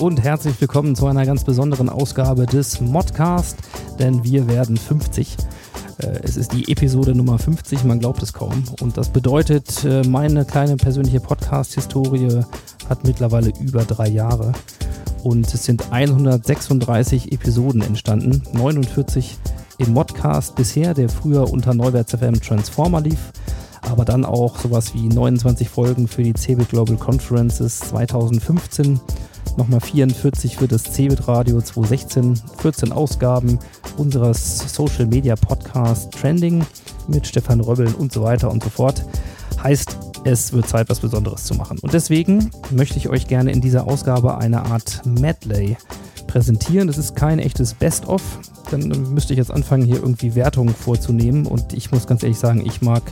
und herzlich willkommen zu einer ganz besonderen Ausgabe des Modcast, denn wir werden 50. Äh, Es ist die Episode Nummer 50, man glaubt es kaum. Und das bedeutet, äh, meine kleine persönliche Podcast-Historie hat mittlerweile über drei Jahre. Und es sind 136 Episoden entstanden, 49 im Modcast bisher, der früher unter Neuwärts FM Transformer lief aber dann auch sowas wie 29 Folgen für die CeBIT Global Conferences 2015, nochmal 44 für das CeBIT Radio 2016, 14 Ausgaben unseres Social Media Podcast Trending mit Stefan Röbbeln und so weiter und so fort. Heißt, es wird Zeit, was Besonderes zu machen. Und deswegen möchte ich euch gerne in dieser Ausgabe eine Art Medley präsentieren. Das ist kein echtes Best-of. Dann müsste ich jetzt anfangen, hier irgendwie Wertungen vorzunehmen. Und ich muss ganz ehrlich sagen, ich mag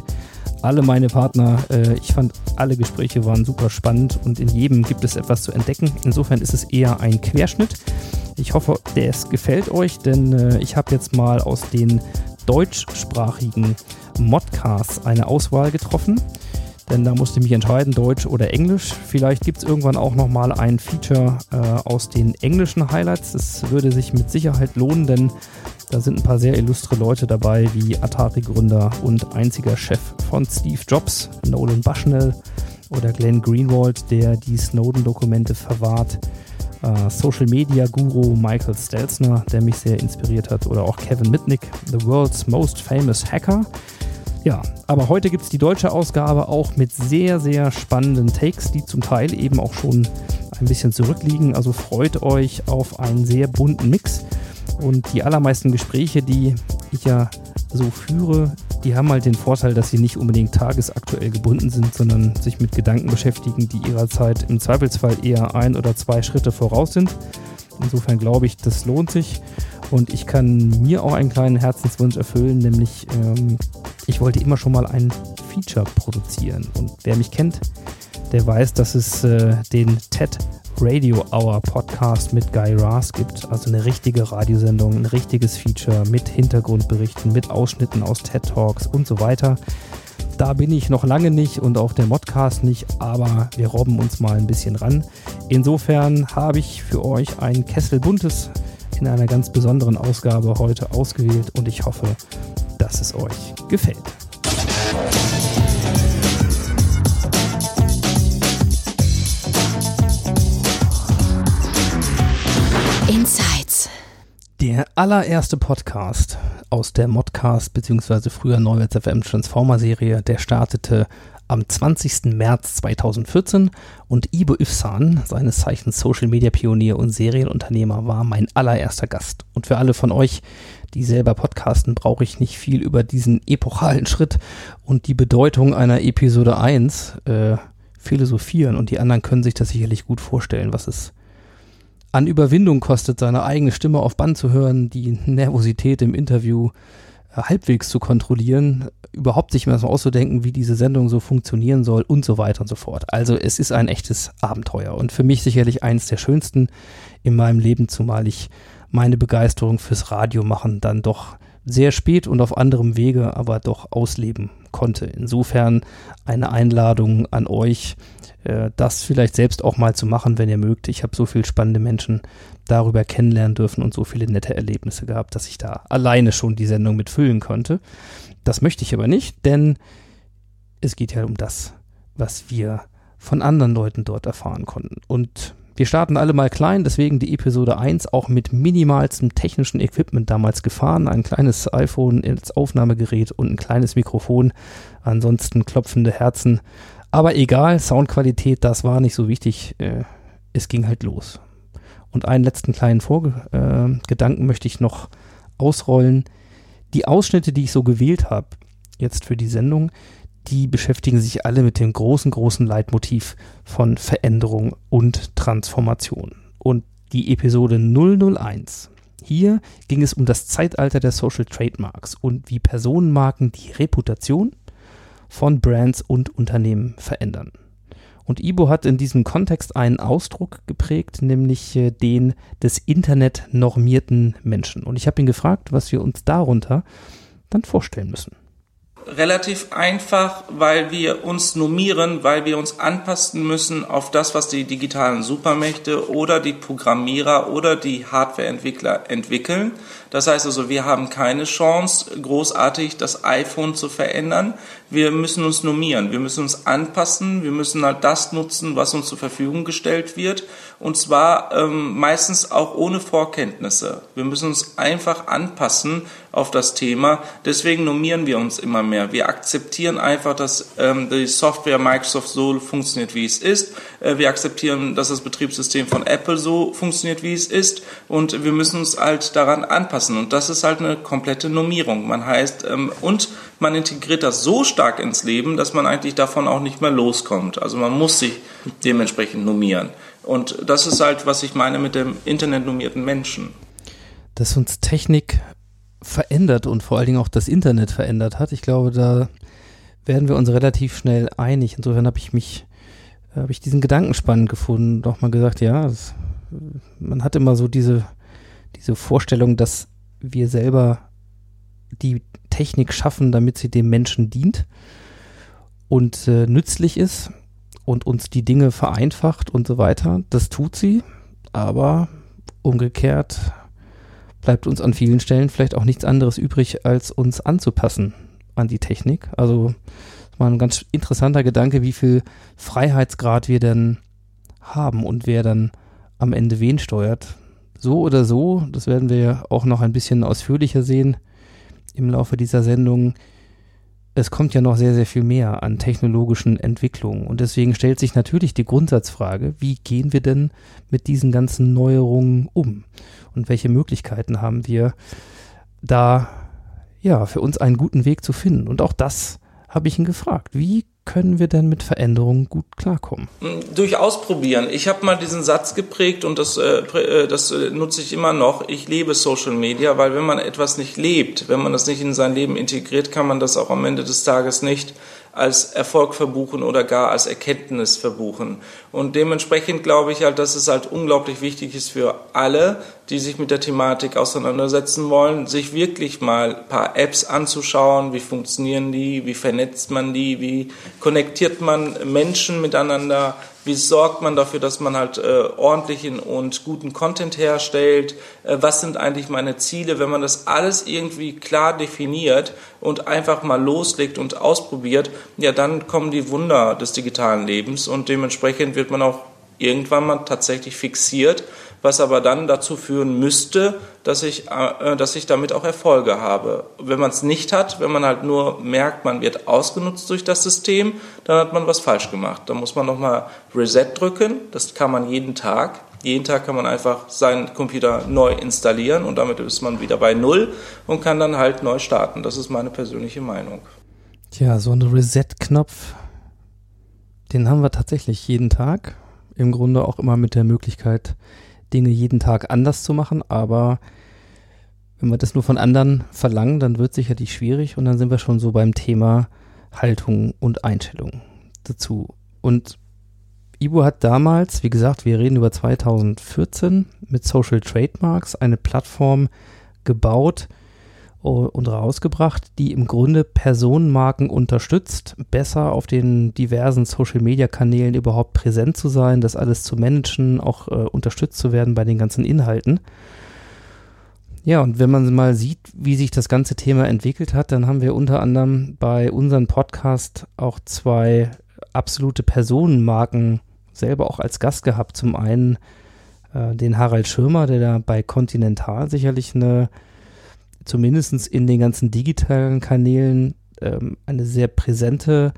alle meine Partner. Äh, ich fand, alle Gespräche waren super spannend und in jedem gibt es etwas zu entdecken. Insofern ist es eher ein Querschnitt. Ich hoffe, es gefällt euch, denn äh, ich habe jetzt mal aus den deutschsprachigen Modcasts eine Auswahl getroffen. Denn da musste ich mich entscheiden, Deutsch oder Englisch. Vielleicht gibt es irgendwann auch nochmal ein Feature äh, aus den englischen Highlights. Das würde sich mit Sicherheit lohnen, denn da sind ein paar sehr illustre Leute dabei, wie Atari-Gründer und einziger Chef von Steve Jobs, Nolan Bushnell oder Glenn Greenwald, der die Snowden-Dokumente verwahrt. Äh, Social Media Guru Michael Stelzner, der mich sehr inspiriert hat, oder auch Kevin Mitnick, the world's most famous hacker. Ja, aber heute gibt es die deutsche Ausgabe auch mit sehr, sehr spannenden Takes, die zum Teil eben auch schon ein bisschen zurückliegen. Also freut euch auf einen sehr bunten Mix. Und die allermeisten Gespräche, die ich ja so führe, die haben halt den Vorteil, dass sie nicht unbedingt tagesaktuell gebunden sind, sondern sich mit Gedanken beschäftigen, die ihrer Zeit im Zweifelsfall eher ein oder zwei Schritte voraus sind. Insofern glaube ich, das lohnt sich. Und ich kann mir auch einen kleinen Herzenswunsch erfüllen, nämlich ähm, ich wollte immer schon mal ein Feature produzieren. Und wer mich kennt, der weiß, dass es äh, den TED Radio Hour Podcast mit Guy Raz gibt. Also eine richtige Radiosendung, ein richtiges Feature mit Hintergrundberichten, mit Ausschnitten aus TED Talks und so weiter. Da bin ich noch lange nicht und auch der Modcast nicht, aber wir robben uns mal ein bisschen ran. Insofern habe ich für euch ein Kessel Buntes in einer ganz besonderen Ausgabe heute ausgewählt und ich hoffe, dass es euch gefällt. Insights. Der allererste Podcast aus der Modcast bzw. früher Neuwärts FM Transformer Serie, der startete am 20. März 2014 und Ibo Ifsan, seines Zeichens Social Media Pionier und Serienunternehmer, war mein allererster Gast. Und für alle von euch, die selber podcasten, brauche ich nicht viel über diesen epochalen Schritt und die Bedeutung einer Episode 1 äh, philosophieren und die anderen können sich das sicherlich gut vorstellen, was es an Überwindung kostet, seine eigene Stimme auf Band zu hören, die Nervosität im Interview halbwegs zu kontrollieren, überhaupt sich mal so auszudenken, wie diese Sendung so funktionieren soll und so weiter und so fort. Also es ist ein echtes Abenteuer und für mich sicherlich eines der schönsten in meinem Leben, zumal ich meine Begeisterung fürs Radio machen dann doch sehr spät und auf anderem Wege, aber doch ausleben konnte. Insofern eine Einladung an euch, äh, das vielleicht selbst auch mal zu machen, wenn ihr mögt. Ich habe so viele spannende Menschen darüber kennenlernen dürfen und so viele nette Erlebnisse gehabt, dass ich da alleine schon die Sendung mitfüllen konnte. Das möchte ich aber nicht, denn es geht ja um das, was wir von anderen Leuten dort erfahren konnten. Und wir starten alle mal klein, deswegen die Episode 1 auch mit minimalstem technischen Equipment damals gefahren. Ein kleines iPhone als Aufnahmegerät und ein kleines Mikrofon. Ansonsten klopfende Herzen. Aber egal, Soundqualität, das war nicht so wichtig. Äh, es ging halt los. Und einen letzten kleinen Vorgedanken äh, möchte ich noch ausrollen. Die Ausschnitte, die ich so gewählt habe, jetzt für die Sendung, die beschäftigen sich alle mit dem großen, großen Leitmotiv von Veränderung und Transformation. Und die Episode 001 Hier ging es um das Zeitalter der Social Trademarks und wie Personenmarken die Reputation von Brands und Unternehmen verändern. Und Ibo hat in diesem Kontext einen Ausdruck geprägt, nämlich äh, den des Internet normierten Menschen. Und ich habe ihn gefragt, was wir uns darunter dann vorstellen müssen relativ einfach, weil wir uns normieren, weil wir uns anpassen müssen auf das, was die digitalen Supermächte oder die Programmierer oder die Hardwareentwickler entwickeln. Das heißt also, wir haben keine Chance, großartig das iPhone zu verändern. Wir müssen uns normieren, wir müssen uns anpassen, wir müssen halt das nutzen, was uns zur Verfügung gestellt wird. Und zwar ähm, meistens auch ohne Vorkenntnisse. Wir müssen uns einfach anpassen auf das Thema. Deswegen normieren wir uns immer mehr. Wir akzeptieren einfach, dass ähm, die Software Microsoft so funktioniert, wie es ist. Äh, wir akzeptieren, dass das Betriebssystem von Apple so funktioniert, wie es ist. Und wir müssen uns halt daran anpassen. Und das ist halt eine komplette Normierung. Man heißt, ähm, und man integriert das so stark ins Leben, dass man eigentlich davon auch nicht mehr loskommt. Also man muss sich dementsprechend normieren. Und das ist halt, was ich meine mit dem internetnormierten Menschen. Dass uns Technik verändert und vor allen Dingen auch das Internet verändert hat. Ich glaube, da werden wir uns relativ schnell einig. Insofern habe ich mich, habe ich diesen Gedanken spannend gefunden, doch mal gesagt, ja, das, man hat immer so diese, diese Vorstellung, dass wir selber die Technik schaffen, damit sie dem Menschen dient und äh, nützlich ist und uns die Dinge vereinfacht und so weiter. Das tut sie, aber umgekehrt bleibt uns an vielen Stellen vielleicht auch nichts anderes übrig, als uns anzupassen an die Technik. Also das war ein ganz interessanter Gedanke, wie viel Freiheitsgrad wir denn haben und wer dann am Ende wen steuert so oder so, das werden wir auch noch ein bisschen ausführlicher sehen im Laufe dieser Sendung, es kommt ja noch sehr, sehr viel mehr an technologischen Entwicklungen. Und deswegen stellt sich natürlich die Grundsatzfrage, wie gehen wir denn mit diesen ganzen Neuerungen um? Und welche Möglichkeiten haben wir da, ja, für uns einen guten Weg zu finden? Und auch das habe ich ihn gefragt. Wie können wir denn mit Veränderungen gut klarkommen? Hm, durch Ausprobieren. Ich habe mal diesen Satz geprägt und das, äh, äh, das äh, nutze ich immer noch. Ich lebe Social Media, weil wenn man etwas nicht lebt, wenn man das nicht in sein Leben integriert, kann man das auch am Ende des Tages nicht als Erfolg verbuchen oder gar als Erkenntnis verbuchen. Und dementsprechend glaube ich halt, dass es halt unglaublich wichtig ist für alle, die sich mit der Thematik auseinandersetzen wollen, sich wirklich mal ein paar Apps anzuschauen, wie funktionieren die, wie vernetzt man die, wie konnektiert man Menschen miteinander, wie sorgt man dafür, dass man halt äh, ordentlichen und guten Content herstellt? Äh, was sind eigentlich meine Ziele? Wenn man das alles irgendwie klar definiert und einfach mal loslegt und ausprobiert, ja, dann kommen die Wunder des digitalen Lebens und dementsprechend wird man auch irgendwann mal tatsächlich fixiert was aber dann dazu führen müsste, dass ich, äh, dass ich damit auch Erfolge habe. Wenn man es nicht hat, wenn man halt nur merkt, man wird ausgenutzt durch das System, dann hat man was falsch gemacht. Da muss man nochmal Reset drücken, das kann man jeden Tag. Jeden Tag kann man einfach seinen Computer neu installieren und damit ist man wieder bei Null und kann dann halt neu starten. Das ist meine persönliche Meinung. Tja, so ein Reset-Knopf, den haben wir tatsächlich jeden Tag. Im Grunde auch immer mit der Möglichkeit, Dinge jeden Tag anders zu machen, aber wenn wir das nur von anderen verlangen, dann wird sicherlich schwierig und dann sind wir schon so beim Thema Haltung und Einstellung dazu. Und Ibo hat damals, wie gesagt, wir reden über 2014, mit Social Trademarks eine Plattform gebaut, und rausgebracht, die im Grunde Personenmarken unterstützt, besser auf den diversen Social-Media-Kanälen überhaupt präsent zu sein, das alles zu managen, auch äh, unterstützt zu werden bei den ganzen Inhalten. Ja, und wenn man mal sieht, wie sich das ganze Thema entwickelt hat, dann haben wir unter anderem bei unserem Podcast auch zwei absolute Personenmarken selber auch als Gast gehabt. Zum einen äh, den Harald Schirmer, der da bei Continental sicherlich eine zumindest in den ganzen digitalen Kanälen ähm, eine sehr präsente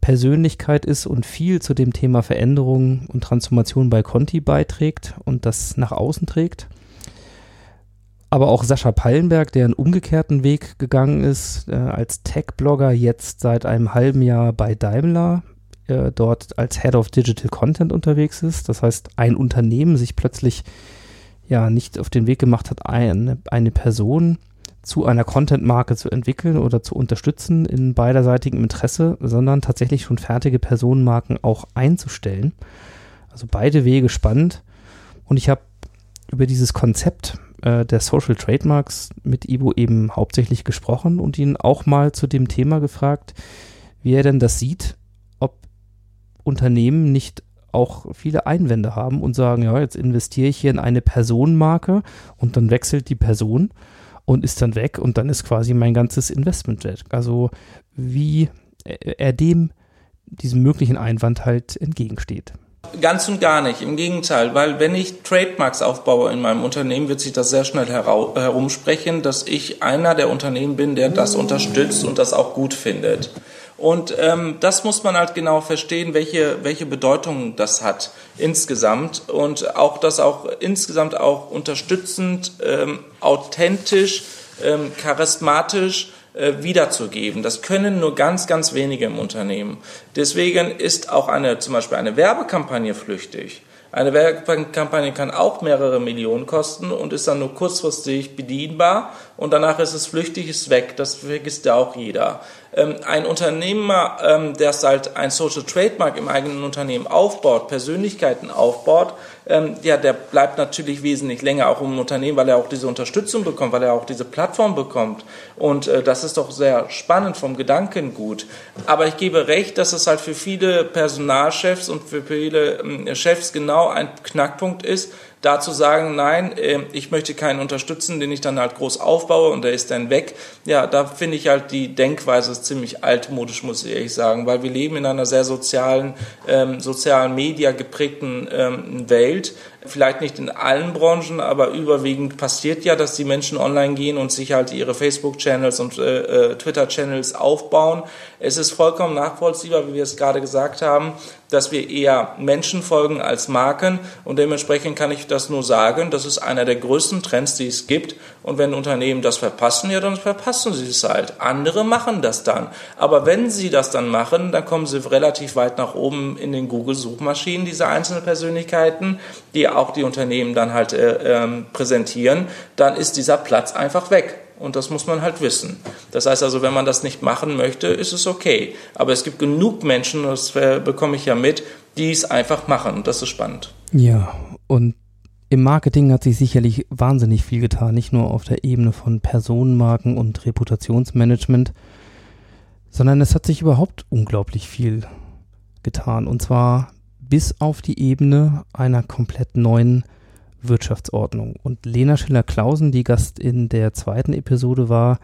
Persönlichkeit ist und viel zu dem Thema Veränderung und Transformation bei Conti beiträgt und das nach außen trägt. Aber auch Sascha Pallenberg, der einen umgekehrten Weg gegangen ist, äh, als Tech-Blogger jetzt seit einem halben Jahr bei Daimler, äh, dort als Head of Digital Content unterwegs ist. Das heißt, ein Unternehmen sich plötzlich ja nicht auf den Weg gemacht hat, eine, eine Person zu einer Content-Marke zu entwickeln oder zu unterstützen in beiderseitigem Interesse, sondern tatsächlich schon fertige Personenmarken auch einzustellen. Also beide Wege spannend. Und ich habe über dieses Konzept äh, der Social Trademarks mit Ivo eben hauptsächlich gesprochen und ihn auch mal zu dem Thema gefragt, wie er denn das sieht, ob Unternehmen nicht auch viele Einwände haben und sagen, ja, jetzt investiere ich hier in eine Personenmarke und dann wechselt die Person und ist dann weg und dann ist quasi mein ganzes Investment weg. Also wie er dem, diesem möglichen Einwand halt entgegensteht. Ganz und gar nicht, im Gegenteil, weil wenn ich Trademarks aufbaue in meinem Unternehmen, wird sich das sehr schnell herumsprechen, dass ich einer der Unternehmen bin, der das unterstützt und das auch gut findet. Und ähm, das muss man halt genau verstehen, welche, welche Bedeutung das hat insgesamt und auch das auch insgesamt auch unterstützend, ähm, authentisch, ähm, charismatisch äh, wiederzugeben. Das können nur ganz, ganz wenige im Unternehmen. Deswegen ist auch eine, zum Beispiel eine Werbekampagne flüchtig. Eine Werbekampagne kann auch mehrere Millionen kosten und ist dann nur kurzfristig bedienbar und danach ist es flüchtig, ist weg. Das vergisst ja auch jeder. Ähm, ein Unternehmer, ähm, der halt ein Social Trademark im eigenen Unternehmen aufbaut, Persönlichkeiten aufbaut, ähm, ja, der bleibt natürlich wesentlich länger auch im Unternehmen, weil er auch diese Unterstützung bekommt, weil er auch diese Plattform bekommt. Und äh, das ist doch sehr spannend vom Gedankengut. Aber ich gebe recht, dass es halt für viele Personalchefs und für viele Chefs genau ein Knackpunkt ist, da zu sagen, nein, äh, ich möchte keinen unterstützen, den ich dann halt groß aufbaue und der ist dann weg, ja, da finde ich halt die Denkweise ziemlich altmodisch, muss ich ehrlich sagen, weil wir leben in einer sehr sozialen, ähm, sozialen Media geprägten ähm, Welt vielleicht nicht in allen Branchen, aber überwiegend passiert ja, dass die Menschen online gehen und sich halt ihre Facebook-Channels und äh, äh, Twitter-Channels aufbauen. Es ist vollkommen nachvollziehbar, wie wir es gerade gesagt haben, dass wir eher Menschen folgen als Marken und dementsprechend kann ich das nur sagen, das ist einer der größten Trends, die es gibt und wenn Unternehmen das verpassen, ja, dann verpassen sie es halt. Andere machen das dann. Aber wenn sie das dann machen, dann kommen sie relativ weit nach oben in den Google-Suchmaschinen, diese einzelnen Persönlichkeiten, die auch die Unternehmen dann halt äh, äh, präsentieren, dann ist dieser Platz einfach weg. Und das muss man halt wissen. Das heißt also, wenn man das nicht machen möchte, ist es okay. Aber es gibt genug Menschen, das äh, bekomme ich ja mit, die es einfach machen. Das ist spannend. Ja, und im Marketing hat sich sicherlich wahnsinnig viel getan, nicht nur auf der Ebene von Personenmarken und Reputationsmanagement, sondern es hat sich überhaupt unglaublich viel getan. Und zwar bis auf die Ebene einer komplett neuen Wirtschaftsordnung. Und Lena Schiller-Klausen, die Gast in der zweiten Episode war,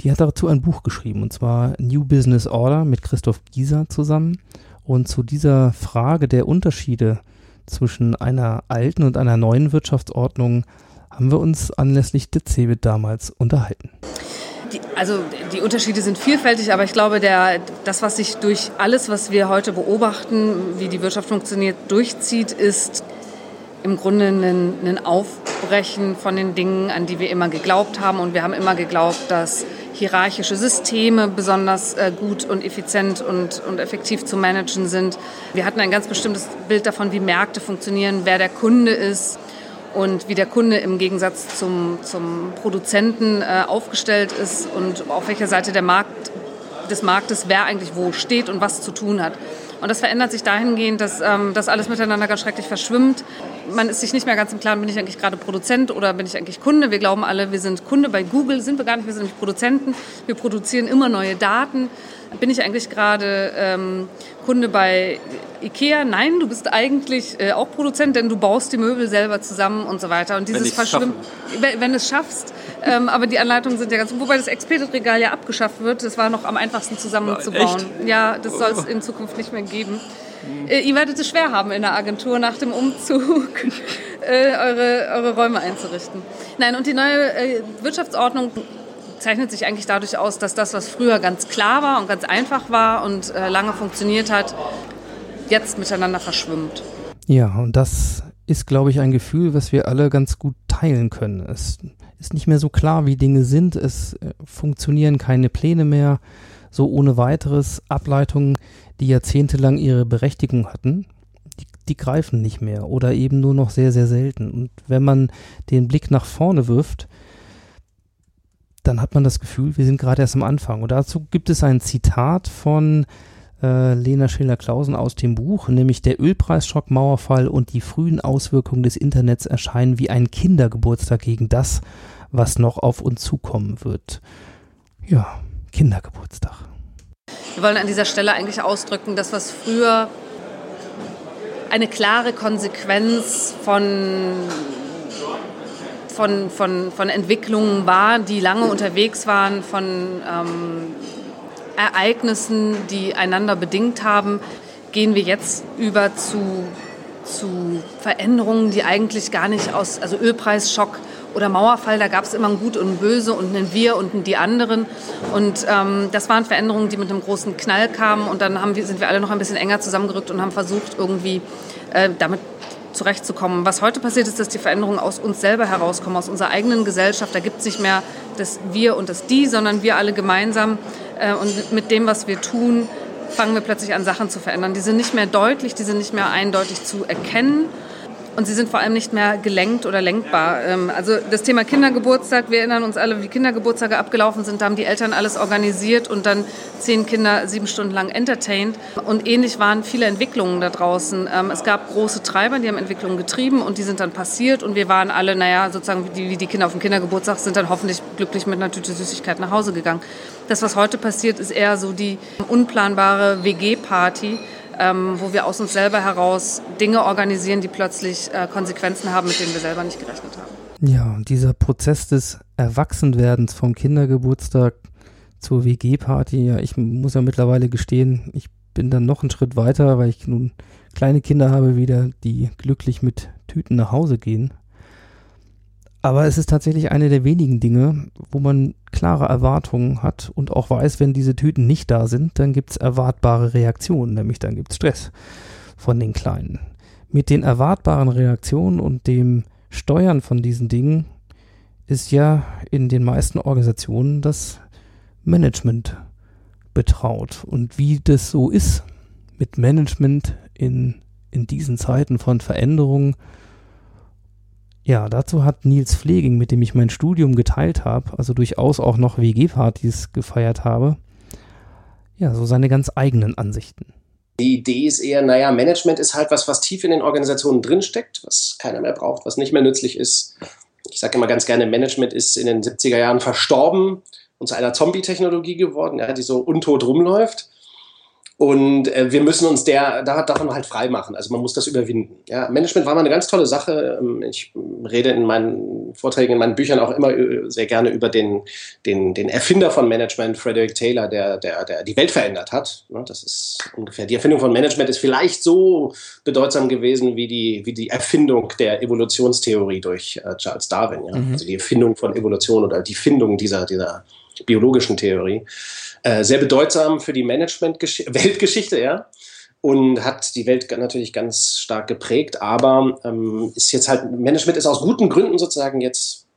die hat dazu ein Buch geschrieben, und zwar New Business Order mit Christoph Gieser zusammen. Und zu dieser Frage der Unterschiede zwischen einer alten und einer neuen Wirtschaftsordnung haben wir uns anlässlich der CeBIT damals unterhalten. Die, also die Unterschiede sind vielfältig, aber ich glaube, der, das, was sich durch alles, was wir heute beobachten, wie die Wirtschaft funktioniert, durchzieht, ist im Grunde ein, ein Aufbrechen von den Dingen, an die wir immer geglaubt haben. Und wir haben immer geglaubt, dass hierarchische Systeme besonders äh, gut und effizient und, und effektiv zu managen sind. Wir hatten ein ganz bestimmtes Bild davon, wie Märkte funktionieren, wer der Kunde ist und wie der Kunde im Gegensatz zum, zum Produzenten äh, aufgestellt ist und auf welcher Seite der Markt, des Marktes wer eigentlich wo steht und was zu tun hat. Und das verändert sich dahingehend, dass ähm, das alles miteinander ganz schrecklich verschwimmt. Man ist sich nicht mehr ganz im Klaren, bin ich eigentlich gerade Produzent oder bin ich eigentlich Kunde? Wir glauben alle, wir sind Kunde. Bei Google sind wir gar nicht, wir sind nämlich Produzenten. Wir produzieren immer neue Daten. Bin ich eigentlich gerade ähm, Kunde bei Ikea? Nein, du bist eigentlich äh, auch Produzent, denn du baust die Möbel selber zusammen und so weiter. Und dieses Verschwimmen, wenn, wenn es schaffst. Ähm, aber die Anleitungen sind ja ganz, wobei das Expedit-Regal ja abgeschafft wird. Das war noch am einfachsten zusammenzubauen. Ja, das soll es in Zukunft nicht mehr geben. Äh, ihr werdet es schwer haben in der Agentur nach dem Umzug äh, eure, eure Räume einzurichten. Nein, und die neue äh, Wirtschaftsordnung zeichnet sich eigentlich dadurch aus, dass das, was früher ganz klar war und ganz einfach war und äh, lange funktioniert hat, jetzt miteinander verschwimmt. Ja, und das ist, glaube ich, ein Gefühl, was wir alle ganz gut teilen können. Es ist nicht mehr so klar, wie Dinge sind. Es äh, funktionieren keine Pläne mehr. So ohne weiteres Ableitungen, die jahrzehntelang ihre Berechtigung hatten, die, die greifen nicht mehr oder eben nur noch sehr, sehr selten. Und wenn man den Blick nach vorne wirft, dann hat man das Gefühl, wir sind gerade erst am Anfang. Und dazu gibt es ein Zitat von äh, Lena Schiller-Klausen aus dem Buch, nämlich der Ölpreisschock, Mauerfall und die frühen Auswirkungen des Internets erscheinen wie ein Kindergeburtstag gegen das, was noch auf uns zukommen wird. Ja, Kindergeburtstag. Wir wollen an dieser Stelle eigentlich ausdrücken, dass was früher eine klare Konsequenz von von, von, von Entwicklungen war, die lange unterwegs waren, von ähm, Ereignissen, die einander bedingt haben, gehen wir jetzt über zu, zu Veränderungen, die eigentlich gar nicht aus, also Ölpreisschock oder Mauerfall, da gab es immer ein Gut und ein Böse und ein Wir und ein Die anderen. Und ähm, das waren Veränderungen, die mit einem großen Knall kamen. Und dann haben wir, sind wir alle noch ein bisschen enger zusammengerückt und haben versucht, irgendwie äh, damit zurechtzukommen. Was heute passiert ist, dass die Veränderungen aus uns selber herauskommen, aus unserer eigenen Gesellschaft. Da gibt es nicht mehr das Wir und das Die, sondern wir alle gemeinsam. Äh, und mit dem, was wir tun, fangen wir plötzlich an, Sachen zu verändern. Die sind nicht mehr deutlich, die sind nicht mehr eindeutig zu erkennen und sie sind vor allem nicht mehr gelenkt oder lenkbar. Ähm, also das Thema Kindergeburtstag, wir erinnern uns alle, wie Kindergeburtstage abgelaufen sind. Da haben die Eltern alles organisiert und dann zehn Kinder sieben Stunden lang entertained. Und ähnlich waren viele Entwicklungen da draußen. Ähm, es gab große Treiber, die haben Entwicklungen getrieben und die sind dann passiert. Und wir waren alle, naja, sozusagen wie die, Kinder auf dem Kindergeburtstag, sind dann hoffentlich glücklich mit einer Tüte Süßigkeit nach Hause gegangen. Das, was heute passiert, ist eher so die unplanbare WG-Party ähm, wo wir aus uns selber heraus Dinge organisieren, die plötzlich äh, Konsequenzen haben, mit denen wir selber nicht gerechnet haben. Ja, und dieser Prozess des Erwachsenwerdens vom Kindergeburtstag zur WG-Party, ja, ich muss ja mittlerweile gestehen, ich bin dann noch einen Schritt weiter, weil ich nun kleine Kinder habe wieder, die glücklich mit Tüten nach Hause gehen. Aber es ist tatsächlich eine der wenigen Dinge, wo man klare Erwartungen hat und auch weiß, wenn diese Tüten nicht da sind, dann gibt es erwartbare Reaktionen, nämlich dann gibt es Stress von den Kleinen. Mit den erwartbaren Reaktionen und dem Steuern von diesen Dingen ist ja in den meisten Organisationen das Management betraut. Und wie das so ist mit Management in, in diesen Zeiten von Veränderungen, ja, dazu hat Nils Pfleging, mit dem ich mein Studium geteilt habe, also durchaus auch noch WG-Partys gefeiert habe, ja, so seine ganz eigenen Ansichten. Die Idee ist eher, naja, Management ist halt was, was tief in den Organisationen drinsteckt, was keiner mehr braucht, was nicht mehr nützlich ist. Ich sage immer ganz gerne, Management ist in den 70er Jahren verstorben und zu einer Zombie-Technologie geworden, ja, die so untot rumläuft. Und äh, wir müssen uns der, da, davon halt frei machen. Also man muss das überwinden. Ja, Management war mal eine ganz tolle Sache. Ähm, ich rede in meinen Vorträgen, in meinen Büchern auch immer äh, sehr gerne über den, den, den Erfinder von Management, Frederick Taylor, der, der, der die Welt verändert hat. Das ist ungefähr, die Erfindung von Management ist vielleicht so bedeutsam gewesen wie die, wie die Erfindung der Evolutionstheorie durch äh, Charles Darwin. Ja? Mhm. Also die Erfindung von Evolution oder die Findung dieser, dieser biologischen Theorie. Äh, sehr bedeutsam für die Management-Weltgeschichte, ja. Und hat die Welt natürlich ganz stark geprägt, aber ähm, ist jetzt halt, Management ist aus guten Gründen sozusagen jetzt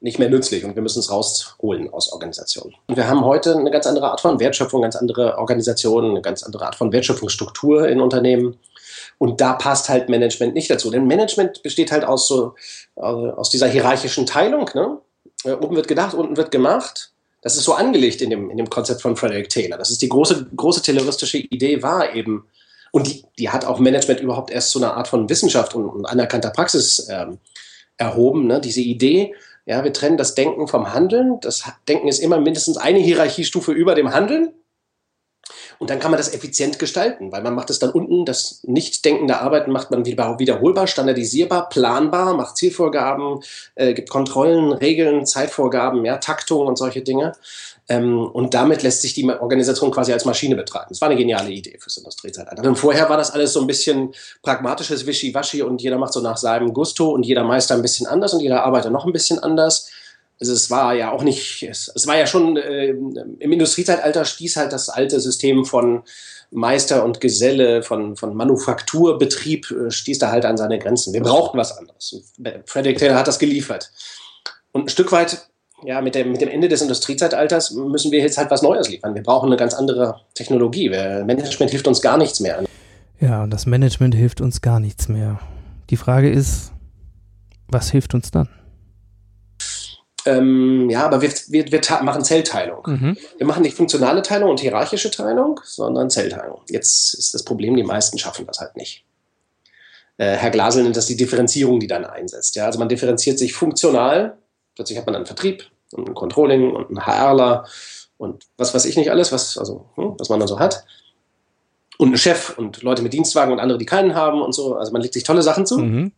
nicht mehr nützlich und wir müssen es rausholen aus Organisationen. Und wir haben heute eine ganz andere Art von Wertschöpfung, ganz andere Organisationen, eine ganz andere Art von Wertschöpfungsstruktur in Unternehmen. Und da passt halt Management nicht dazu. Denn Management besteht halt aus so, äh, aus dieser hierarchischen Teilung. Ne? Äh, oben wird gedacht, unten wird gemacht. Das ist so angelegt in dem, in dem Konzept von Frederick Taylor. Das ist die große, große terroristische Idee, war eben, und die, die hat auch Management überhaupt erst zu einer Art von Wissenschaft und, und anerkannter Praxis ähm, erhoben. Ne? Diese Idee, ja, wir trennen das Denken vom Handeln. Das Denken ist immer mindestens eine Hierarchiestufe über dem Handeln. Und dann kann man das effizient gestalten, weil man macht es dann unten, das Nichtdenken der Arbeiten macht man wiederholbar, standardisierbar, planbar, macht Zielvorgaben, äh, gibt Kontrollen, Regeln, Zeitvorgaben, ja, Taktung und solche Dinge. Ähm, und damit lässt sich die Organisation quasi als Maschine betreiben. Das war eine geniale Idee fürs Industriezeitalter. Und vorher war das alles so ein bisschen pragmatisches Wischiwaschi und jeder macht so nach seinem Gusto und jeder Meister ein bisschen anders und jeder Arbeiter noch ein bisschen anders. Also es war ja auch nicht, es, es war ja schon äh, im Industriezeitalter stieß halt das alte System von Meister und Geselle, von, von Manufakturbetrieb, äh, stieß da halt an seine Grenzen. Wir brauchten was anderes. Frederick Taylor hat das geliefert. Und ein Stück weit, ja, mit dem, mit dem Ende des Industriezeitalters müssen wir jetzt halt was Neues liefern. Wir brauchen eine ganz andere Technologie. Management hilft uns gar nichts mehr. Ja, und das Management hilft uns gar nichts mehr. Die Frage ist, was hilft uns dann? Ähm, ja, aber wir, wir, wir machen Zellteilung. Mhm. Wir machen nicht funktionale Teilung und hierarchische Teilung, sondern Zellteilung. Jetzt ist das Problem, die meisten schaffen das halt nicht. Äh, Herr Glasel nennt das die Differenzierung, die dann einsetzt. Ja? Also man differenziert sich funktional, plötzlich hat man einen Vertrieb und ein Controlling und einen HRler und was weiß ich nicht alles, was, also, hm, was man dann so hat. Und einen Chef und Leute mit Dienstwagen und andere, die keinen haben und so. Also man legt sich tolle Sachen zu. Mhm.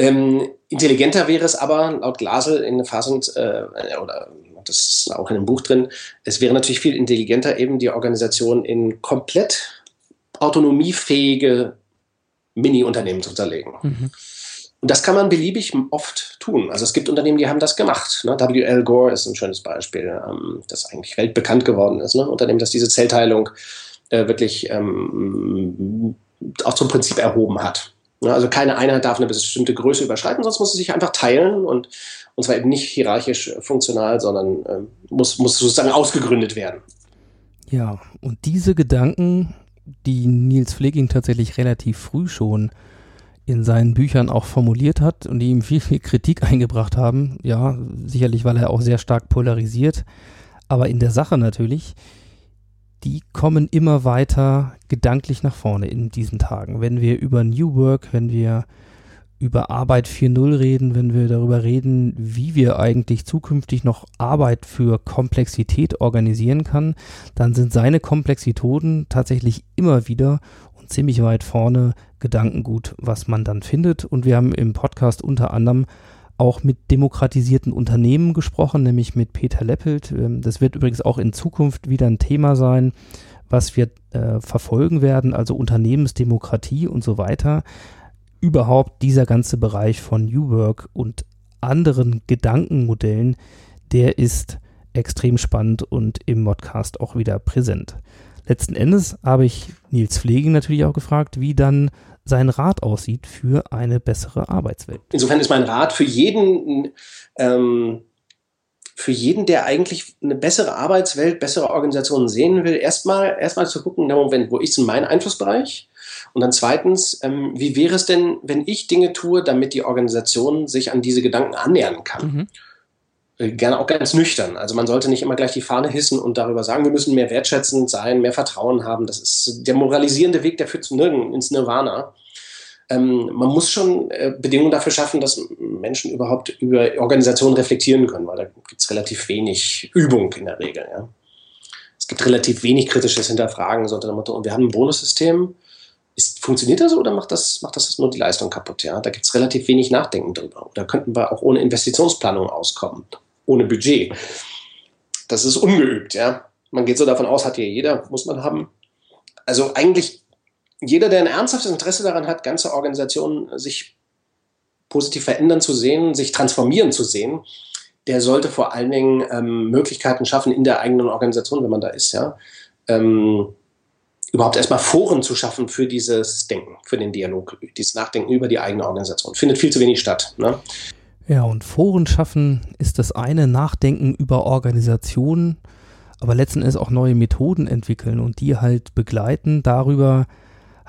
Ähm, intelligenter wäre es aber, laut Glasel in der Fassung, äh, oder das ist auch in einem Buch drin, es wäre natürlich viel intelligenter, eben die Organisation in komplett autonomiefähige Mini-Unternehmen zu zerlegen. Mhm. Und das kann man beliebig oft tun. Also es gibt Unternehmen, die haben das gemacht. Ne? W.L. Gore ist ein schönes Beispiel, ähm, das eigentlich weltbekannt geworden ist. Ne? Unternehmen, das diese Zellteilung äh, wirklich ähm, auch zum Prinzip erhoben hat. Ja, also keine Einheit darf eine bestimmte Größe überschreiten, sonst muss sie sich einfach teilen und, und zwar eben nicht hierarchisch äh, funktional, sondern ähm, muss, muss sozusagen ausgegründet werden. Ja, und diese Gedanken, die Nils Pfleging tatsächlich relativ früh schon in seinen Büchern auch formuliert hat und die ihm viel, viel Kritik eingebracht haben, ja, sicherlich, weil er auch sehr stark polarisiert, aber in der Sache natürlich, die kommen immer weiter gedanklich nach vorne in diesen Tagen. Wenn wir über New Work, wenn wir über Arbeit 4.0 reden, wenn wir darüber reden, wie wir eigentlich zukünftig noch Arbeit für Komplexität organisieren kann, dann sind seine Komplexitoden tatsächlich immer wieder und ziemlich weit vorne Gedankengut, was man dann findet. Und wir haben im Podcast unter anderem auch mit demokratisierten Unternehmen gesprochen, nämlich mit Peter Leppelt. Ähm, Das wird übrigens auch in Zukunft wieder ein Thema sein, was wir äh, verfolgen werden, also Unternehmensdemokratie und so weiter. Überhaupt dieser ganze Bereich von New Work und anderen Gedankenmodellen, der ist extrem spannend und im Podcast auch wieder präsent. Letzten Endes habe ich Nils Pfleging natürlich auch gefragt, wie dann sein Rat aussieht für eine bessere Arbeitswelt. Insofern ist mein Rat für jeden, ähm, für jeden, der eigentlich eine bessere Arbeitswelt, bessere Organisationen sehen will, erstmal erstmal zu gucken, na Moment, wo ist denn mein Einflussbereich? Und dann zweitens, ähm, wie wäre es denn, wenn ich Dinge tue, damit die Organisation sich an diese Gedanken annähern kann? Mhm. Äh, Gerne auch ganz nüchtern. Also man sollte nicht immer gleich die Fahne hissen und darüber sagen, wir müssen mehr wertschätzend sein, mehr Vertrauen haben. Das ist der moralisierende Weg, der führt zu nirgends ins Nirvana. Ähm, man muss schon äh, Bedingungen dafür schaffen, dass Menschen überhaupt über Organisationen reflektieren können, weil da gibt es relativ wenig Übung in der Regel. Ja. Es gibt relativ wenig kritisches Hinterfragen, so unter dem Motto, und wir haben ein Bonussystem. Ist, funktioniert das oder macht das, macht das nur die Leistung kaputt? Ja? Da gibt es relativ wenig Nachdenken drüber. Da könnten wir auch ohne Investitionsplanung auskommen, ohne Budget. Das ist ungeübt. Ja? Man geht so davon aus, hat hier jeder, muss man haben. Also eigentlich jeder, der ein ernsthaftes Interesse daran hat, ganze Organisationen sich positiv verändern zu sehen, sich transformieren zu sehen, der sollte vor allen Dingen ähm, Möglichkeiten schaffen in der eigenen Organisation, wenn man da ist, ja, ähm, überhaupt erstmal Foren zu schaffen für dieses Denken, für den Dialog, dieses Nachdenken über die eigene Organisation. Findet viel zu wenig statt. Ne? Ja, und Foren schaffen ist das eine, Nachdenken über Organisationen, aber letzten Endes auch neue Methoden entwickeln und die halt begleiten. Darüber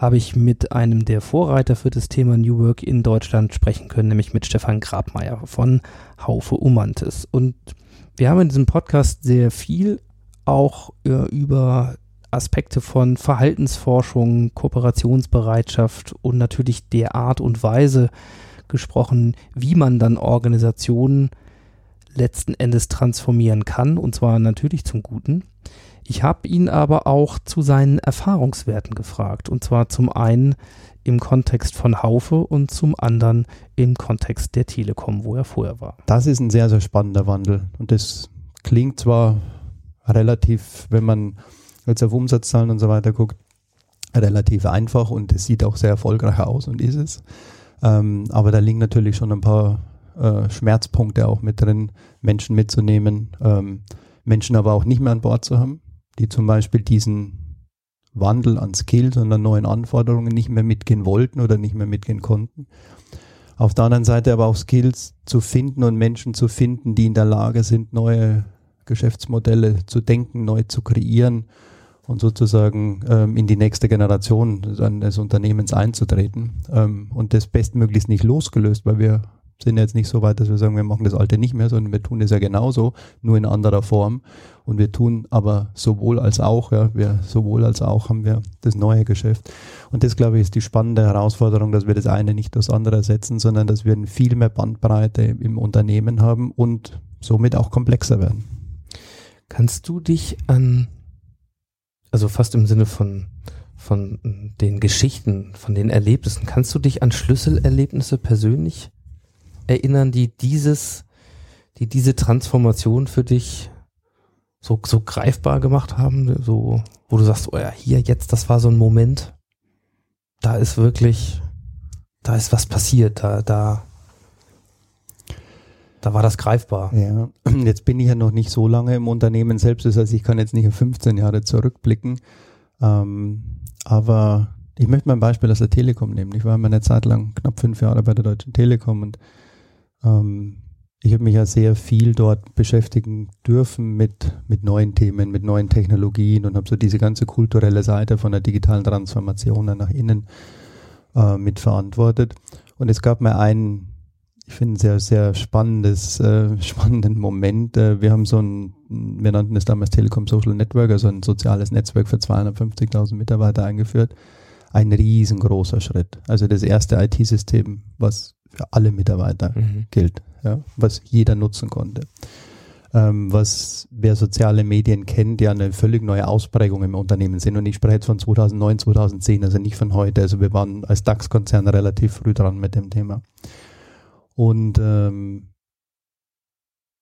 habe ich mit einem der Vorreiter für das Thema New Work in Deutschland sprechen können, nämlich mit Stefan Grabmeier von Haufe Umantes. Und wir haben in diesem Podcast sehr viel auch äh, über Aspekte von Verhaltensforschung, Kooperationsbereitschaft und natürlich der Art und Weise gesprochen, wie man dann Organisationen letzten Endes transformieren kann, und zwar natürlich zum Guten. Ich habe ihn aber auch zu seinen Erfahrungswerten gefragt, und zwar zum einen im Kontext von Haufe und zum anderen im Kontext der Telekom, wo er vorher war. Das ist ein sehr, sehr spannender Wandel. Und das klingt zwar relativ, wenn man jetzt auf Umsatzzahlen und so weiter guckt, relativ einfach und es sieht auch sehr erfolgreich aus und ist es. Ähm, aber da liegen natürlich schon ein paar äh, Schmerzpunkte auch mit drin, Menschen mitzunehmen, ähm, Menschen aber auch nicht mehr an Bord zu haben, die zum Beispiel diesen Wandel an Skills und an neuen Anforderungen nicht mehr mitgehen wollten oder nicht mehr mitgehen konnten. Auf der anderen Seite aber auch Skills zu finden und Menschen zu finden, die in der Lage sind, neue Geschäftsmodelle zu denken, neu zu kreieren und sozusagen ähm, in die nächste Generation des Unternehmens einzutreten ähm, und das bestmöglichst nicht losgelöst, weil wir sind jetzt nicht so weit, dass wir sagen, wir machen das Alte nicht mehr, sondern wir tun es ja genauso, nur in anderer Form. Und wir tun aber sowohl als auch, ja, wir sowohl als auch haben wir das neue Geschäft. Und das, glaube ich, ist die spannende Herausforderung, dass wir das eine nicht das andere ersetzen, sondern dass wir viel mehr Bandbreite im Unternehmen haben und somit auch komplexer werden. Kannst du dich an, also fast im Sinne von, von den Geschichten, von den Erlebnissen, kannst du dich an Schlüsselerlebnisse persönlich erinnern, die dieses, die diese Transformation für dich so, so greifbar gemacht haben, so, wo du sagst, oh ja, hier jetzt, das war so ein Moment, da ist wirklich, da ist was passiert, da, da, da war das greifbar. Ja, jetzt bin ich ja noch nicht so lange im Unternehmen selbst, das heißt, ich kann jetzt nicht auf 15 Jahre zurückblicken, ähm, aber ich möchte mal ein Beispiel aus der Telekom nehmen. Ich war mal eine Zeit lang knapp fünf Jahre bei der Deutschen Telekom und ähm, ich habe mich ja sehr viel dort beschäftigen dürfen mit, mit neuen Themen, mit neuen Technologien und habe so diese ganze kulturelle Seite von der digitalen Transformation nach innen äh, mitverantwortet. Und es gab mir einen, ich finde, sehr, sehr spannendes, äh, spannenden Moment. Äh, wir haben so ein, wir nannten es damals Telekom Social Network, also ein soziales Netzwerk für 250.000 Mitarbeiter eingeführt. Ein riesengroßer Schritt. Also das erste IT-System, was für alle Mitarbeiter mhm. gilt, ja, was jeder nutzen konnte. Ähm, was wer soziale Medien kennt, ja eine völlig neue Ausprägung im Unternehmen sind. Und ich spreche jetzt von 2009, 2010, also nicht von heute. Also wir waren als DAX-Konzern relativ früh dran mit dem Thema. Und ähm,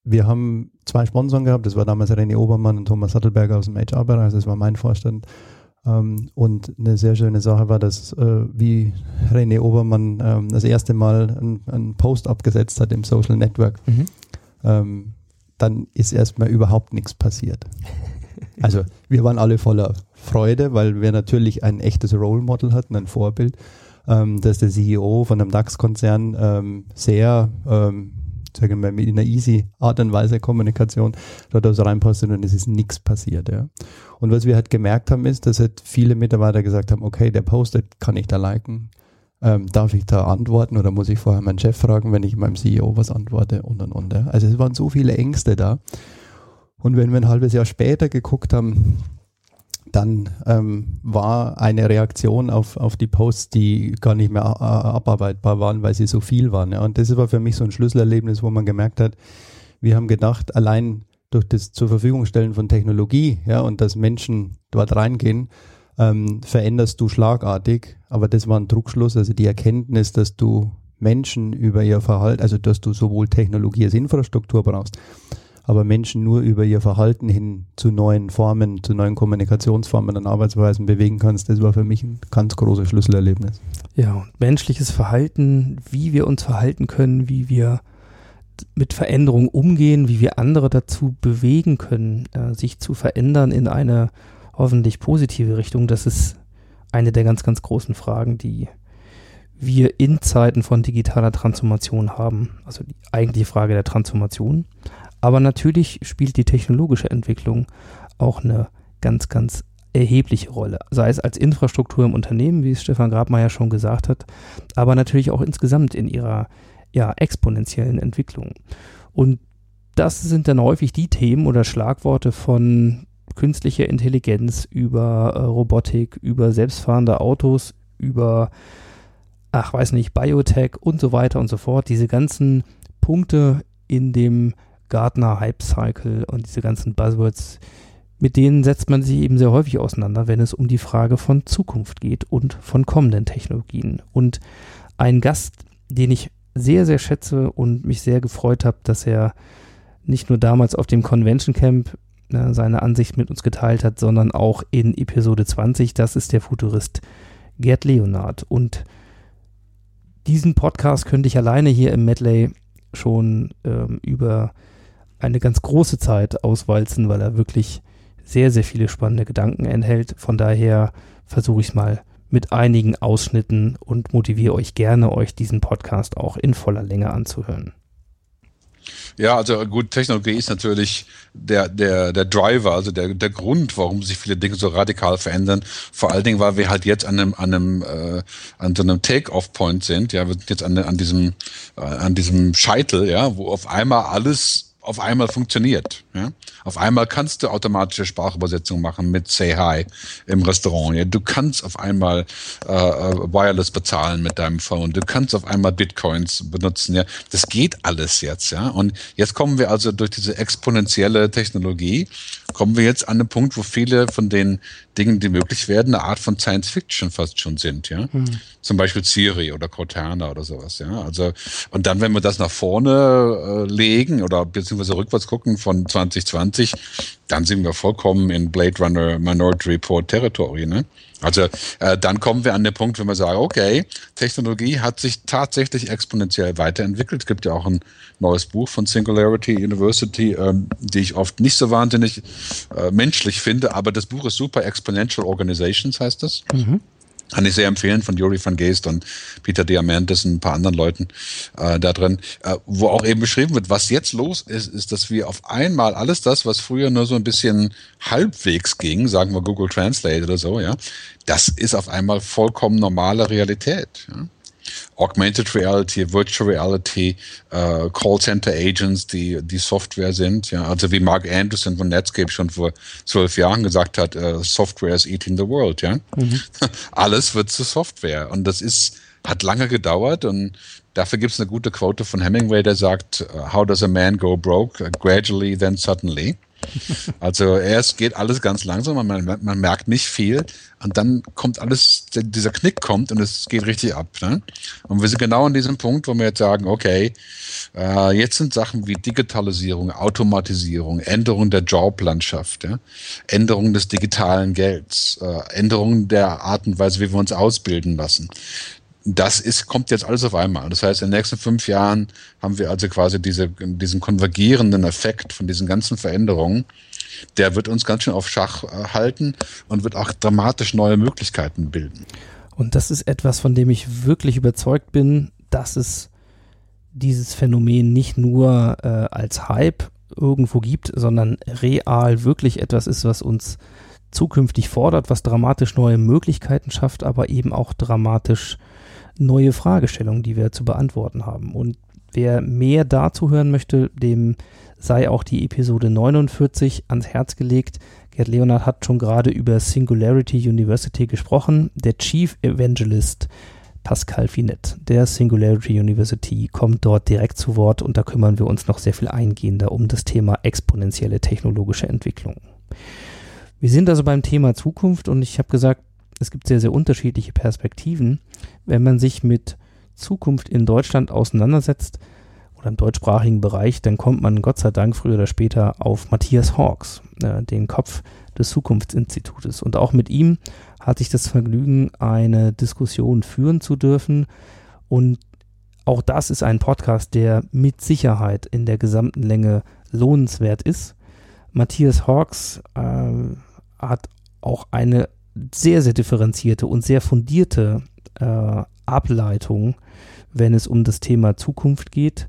wir haben zwei Sponsoren gehabt, das war damals René Obermann und Thomas Sattelberger aus dem HR-Bereich, das war mein Vorstand. Ähm, und eine sehr schöne Sache war, dass äh, wie René Obermann ähm, das erste Mal einen Post abgesetzt hat im Social Network, mhm. ähm, dann ist erstmal überhaupt nichts passiert. Also wir waren alle voller Freude, weil wir natürlich ein echtes Role Model hatten, ein Vorbild, dass der CEO von einem DAX-Konzern sehr sagen wir, in einer easy Art und Weise Kommunikation dort aus reinpostet und es ist nichts passiert. Ja. Und was wir halt gemerkt haben, ist, dass halt viele Mitarbeiter gesagt haben, okay, der postet, kann ich da liken? Ähm, darf ich da antworten oder muss ich vorher meinen Chef fragen, wenn ich meinem CEO was antworte und und und. Ja. Also es waren so viele Ängste da. Und wenn wir ein halbes Jahr später geguckt haben, dann ähm, war eine Reaktion auf, auf die Posts, die gar nicht mehr äh, abarbeitbar waren, weil sie so viel waren. Ja. Und das war für mich so ein Schlüsselerlebnis, wo man gemerkt hat, wir haben gedacht, allein durch das zur Verfügung stellen von Technologie ja, und dass Menschen dort reingehen, ähm, veränderst du schlagartig. Aber das war ein Druckschluss, also die Erkenntnis, dass du Menschen über ihr Verhalten, also dass du sowohl Technologie als Infrastruktur brauchst, aber Menschen nur über ihr Verhalten hin zu neuen Formen, zu neuen Kommunikationsformen und Arbeitsweisen bewegen kannst, das war für mich ein ganz großes Schlüsselerlebnis. Ja, und menschliches Verhalten, wie wir uns verhalten können, wie wir mit Veränderungen umgehen, wie wir andere dazu bewegen können, äh, sich zu verändern in eine hoffentlich positive Richtung, das ist eine der ganz, ganz großen Fragen, die wir in Zeiten von digitaler Transformation haben. Also die eigentliche Frage der Transformation, aber natürlich spielt die technologische Entwicklung auch eine ganz, ganz erhebliche Rolle. Sei es als Infrastruktur im Unternehmen, wie es Stefan Grabmeier schon gesagt hat, aber natürlich auch insgesamt in ihrer ja, exponentiellen Entwicklung. Und das sind dann häufig die Themen oder Schlagworte von künstlicher Intelligenz über äh, Robotik, über selbstfahrende Autos, über, ach weiß nicht, Biotech und so weiter und so fort. Diese ganzen Punkte in dem Gartner Hype Cycle und diese ganzen Buzzwords, mit denen setzt man sich eben sehr häufig auseinander, wenn es um die Frage von Zukunft geht und von kommenden Technologien. Und ein Gast, den ich sehr, sehr schätze und mich sehr gefreut habe, dass er nicht nur damals auf dem Convention Camp äh, seine Ansicht mit uns geteilt hat, sondern auch in Episode 20. Das ist der Futurist Gerd Leonard. Und diesen Podcast könnte ich alleine hier im Medley schon ähm, über eine ganz große Zeit auswalzen, weil er wirklich sehr, sehr viele spannende Gedanken enthält. Von daher versuche ich es mal mit einigen Ausschnitten und motiviere euch gerne, euch diesen Podcast auch in voller Länge anzuhören. Ja, also gut, Technologie ist natürlich der, der, der Driver, also der, der Grund, warum sich viele Dinge so radikal verändern. Vor allen Dingen, weil wir halt jetzt an einem, an einem, äh, an so einem Take-off-Point sind. Ja, wir sind jetzt an, an diesem, äh, an diesem Scheitel, ja, wo auf einmal alles auf einmal funktioniert. Ja? Auf einmal kannst du automatische Sprachübersetzung machen mit Say Hi im Restaurant. Ja? Du kannst auf einmal äh, äh, Wireless bezahlen mit deinem Phone. Du kannst auf einmal Bitcoins benutzen. Ja? Das geht alles jetzt. Ja? Und jetzt kommen wir also durch diese exponentielle Technologie, kommen wir jetzt an den Punkt, wo viele von den Dingen, die möglich werden, eine Art von Science Fiction fast schon sind. Ja? Hm. Zum Beispiel Siri oder Cortana oder sowas. Ja? Also, und dann, wenn wir das nach vorne äh, legen oder beziehungsweise rückwärts gucken von 2020, dann sind wir vollkommen in Blade Runner Minority Report Territory. Ne? Also äh, dann kommen wir an den Punkt, wenn wir sagen, okay, Technologie hat sich tatsächlich exponentiell weiterentwickelt. Es gibt ja auch ein neues Buch von Singularity University, ähm, die ich oft nicht so wahnsinnig äh, menschlich finde, aber das Buch ist super, Exponential Organizations heißt das. Mhm. Kann ich sehr empfehlen von Juri van Geest und Peter Diamandis und ein paar anderen Leuten äh, da drin, äh, wo auch eben beschrieben wird, was jetzt los ist, ist, dass wir auf einmal alles das, was früher nur so ein bisschen halbwegs ging, sagen wir Google Translate oder so, ja, das ist auf einmal vollkommen normale Realität. Ja. Augmented Reality, Virtual Reality, äh, Center Agents, die die Software sind. Ja, also wie Mark Anderson von Netscape schon vor zwölf Jahren gesagt hat, äh, Software is eating the world. Ja, mhm. alles wird zu Software und das ist hat lange gedauert und dafür gibt es eine gute Quote von Hemingway, der sagt, How does a man go broke? Gradually, then suddenly. Also erst geht alles ganz langsam, man, man, merkt nicht viel und dann kommt alles, dieser Knick kommt und es geht richtig ab. Ne? Und wir sind genau an diesem Punkt, wo wir jetzt sagen, okay, äh, jetzt sind Sachen wie Digitalisierung, Automatisierung, Änderung der Joblandschaft, ja? Änderung des digitalen Gelds, äh, Änderung der Art und Weise, wie wir uns ausbilden lassen das ist, kommt jetzt alles auf einmal. Das heißt, in den nächsten fünf Jahren haben wir also quasi diese, diesen konvergierenden Effekt von diesen ganzen Veränderungen. Der wird uns ganz schön auf Schach äh, halten und wird auch dramatisch neue Möglichkeiten bilden. Und das ist etwas, von dem ich wirklich überzeugt bin, dass es dieses Phänomen nicht nur äh, als Hype irgendwo gibt, sondern real wirklich etwas ist, was uns zukünftig fordert, was dramatisch neue Möglichkeiten schafft, aber eben auch dramatisch neue Fragestellungen, die wir zu beantworten haben. Und wer mehr dazu hören möchte, dem sei auch die Episode 49 ans Herz gelegt. Gerd Leonard hat schon gerade über Singularity University gesprochen. Der Chief Evangelist Pascal Finet der Singularity University kommt dort direkt zu Wort und da kümmern wir uns noch sehr viel eingehender um das Thema exponentielle technologische Entwicklung. Wir sind also beim Thema Zukunft und ich habe gesagt, es gibt sehr, sehr unterschiedliche Perspektiven. Wenn man sich mit Zukunft in Deutschland auseinandersetzt oder im deutschsprachigen Bereich, dann kommt man Gott sei Dank früher oder später auf Matthias Hawks, äh, den Kopf des Zukunftsinstitutes. Und auch mit ihm hatte ich das Vergnügen, eine Diskussion führen zu dürfen. Und auch das ist ein Podcast, der mit Sicherheit in der gesamten Länge lohnenswert ist. Matthias Hawks äh, hat auch eine sehr, sehr differenzierte und sehr fundierte äh, Ableitung, wenn es um das Thema Zukunft geht.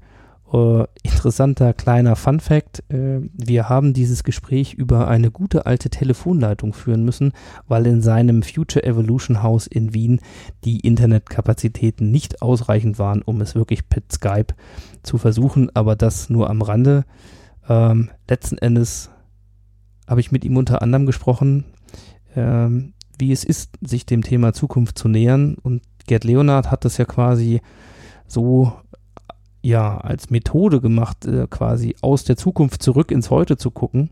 Äh, interessanter kleiner Fun fact, äh, wir haben dieses Gespräch über eine gute alte Telefonleitung führen müssen, weil in seinem Future Evolution House in Wien die Internetkapazitäten nicht ausreichend waren, um es wirklich per Skype zu versuchen, aber das nur am Rande. Ähm, letzten Endes habe ich mit ihm unter anderem gesprochen, ähm, wie es ist, sich dem Thema Zukunft zu nähern. Und Gerd Leonard hat das ja quasi so ja als Methode gemacht, äh, quasi aus der Zukunft zurück ins Heute zu gucken.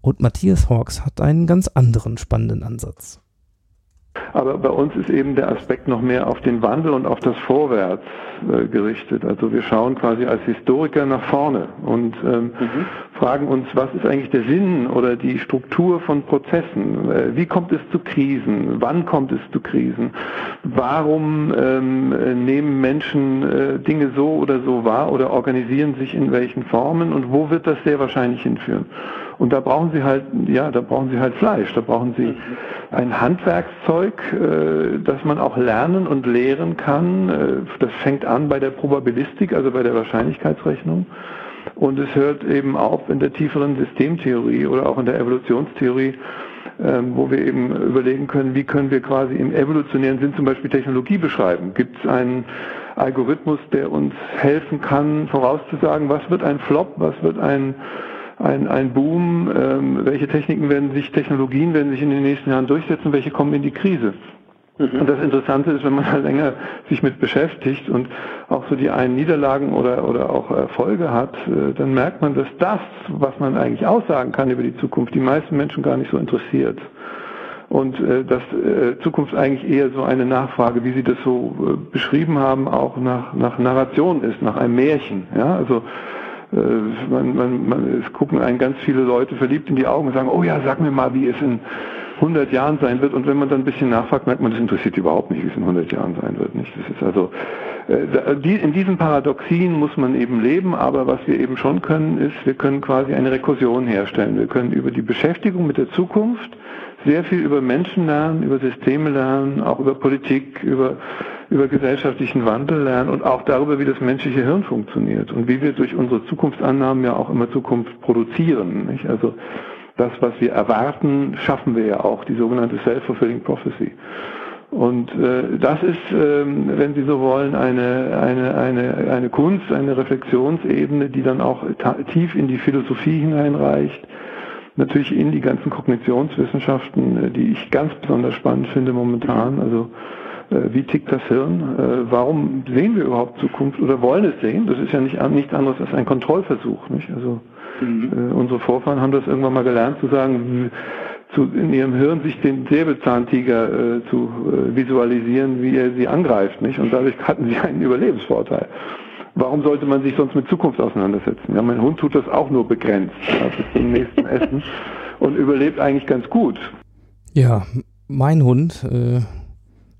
Und Matthias Hawks hat einen ganz anderen spannenden Ansatz. Aber bei uns ist eben der Aspekt noch mehr auf den Wandel und auf das Vorwärts äh, gerichtet. Also wir schauen quasi als Historiker nach vorne und ähm, mhm. Fragen uns, was ist eigentlich der Sinn oder die Struktur von Prozessen? Äh, wie kommt es zu Krisen? Wann kommt es zu Krisen? Warum ähm, nehmen Menschen äh, Dinge so oder so wahr oder organisieren sich in welchen Formen und wo wird das sehr wahrscheinlich hinführen? Und da brauchen sie halt, ja, da brauchen sie halt Fleisch, da brauchen sie ein Handwerkszeug, äh, das man auch lernen und lehren kann. Äh, das fängt an bei der Probabilistik, also bei der Wahrscheinlichkeitsrechnung. Und es hört eben auf in der tieferen Systemtheorie oder auch in der Evolutionstheorie, ähm, wo wir eben überlegen können, wie können wir quasi im evolutionären Sinn zum Beispiel Technologie beschreiben. Gibt es einen Algorithmus, der uns helfen kann, vorauszusagen, was wird ein Flop, was wird ein, ein, ein Boom, ähm, welche Techniken werden sich, Technologien werden sich in den nächsten Jahren durchsetzen, welche kommen in die Krise. Mhm. Und das Interessante ist, wenn man da länger sich mit beschäftigt und auch so die einen Niederlagen oder, oder auch Erfolge hat, äh, dann merkt man, dass das, was man eigentlich aussagen kann über die Zukunft, die meisten Menschen gar nicht so interessiert. Und äh, dass äh, Zukunft eigentlich eher so eine Nachfrage, wie Sie das so beschrieben haben, auch nach, nach Narration ist, nach einem Märchen. Ja, also man, man, man, es gucken einen ganz viele Leute verliebt in die Augen und sagen, oh ja, sag mir mal, wie es in 100 Jahren sein wird. Und wenn man dann ein bisschen nachfragt, merkt man, das interessiert überhaupt nicht, wie es in 100 Jahren sein wird. Nicht? Das ist also, äh, in diesen Paradoxien muss man eben leben, aber was wir eben schon können, ist, wir können quasi eine Rekursion herstellen. Wir können über die Beschäftigung mit der Zukunft sehr viel über Menschen lernen, über Systeme lernen, auch über Politik, über, über gesellschaftlichen Wandel lernen und auch darüber, wie das menschliche Hirn funktioniert und wie wir durch unsere Zukunftsannahmen ja auch immer Zukunft produzieren. Nicht? Also das, was wir erwarten, schaffen wir ja auch, die sogenannte Self-Fulfilling Prophecy. Und äh, das ist, ähm, wenn Sie so wollen, eine, eine, eine, eine Kunst, eine Reflexionsebene, die dann auch tief in die Philosophie hineinreicht, natürlich in die ganzen Kognitionswissenschaften, äh, die ich ganz besonders spannend finde momentan. Also äh, wie tickt das Hirn? Äh, warum sehen wir überhaupt Zukunft oder wollen es sehen? Das ist ja nicht, nichts anderes als ein Kontrollversuch. Nicht? Also Mhm. Äh, unsere Vorfahren haben das irgendwann mal gelernt zu sagen, zu, in ihrem Hirn sich den Säbelzahntiger äh, zu äh, visualisieren, wie er sie angreift, nicht? Und dadurch hatten sie einen Überlebensvorteil. Warum sollte man sich sonst mit Zukunft auseinandersetzen? Ja, mein Hund tut das auch nur begrenzt, ja, bis zum nächsten Essen und überlebt eigentlich ganz gut. Ja, mein Hund äh,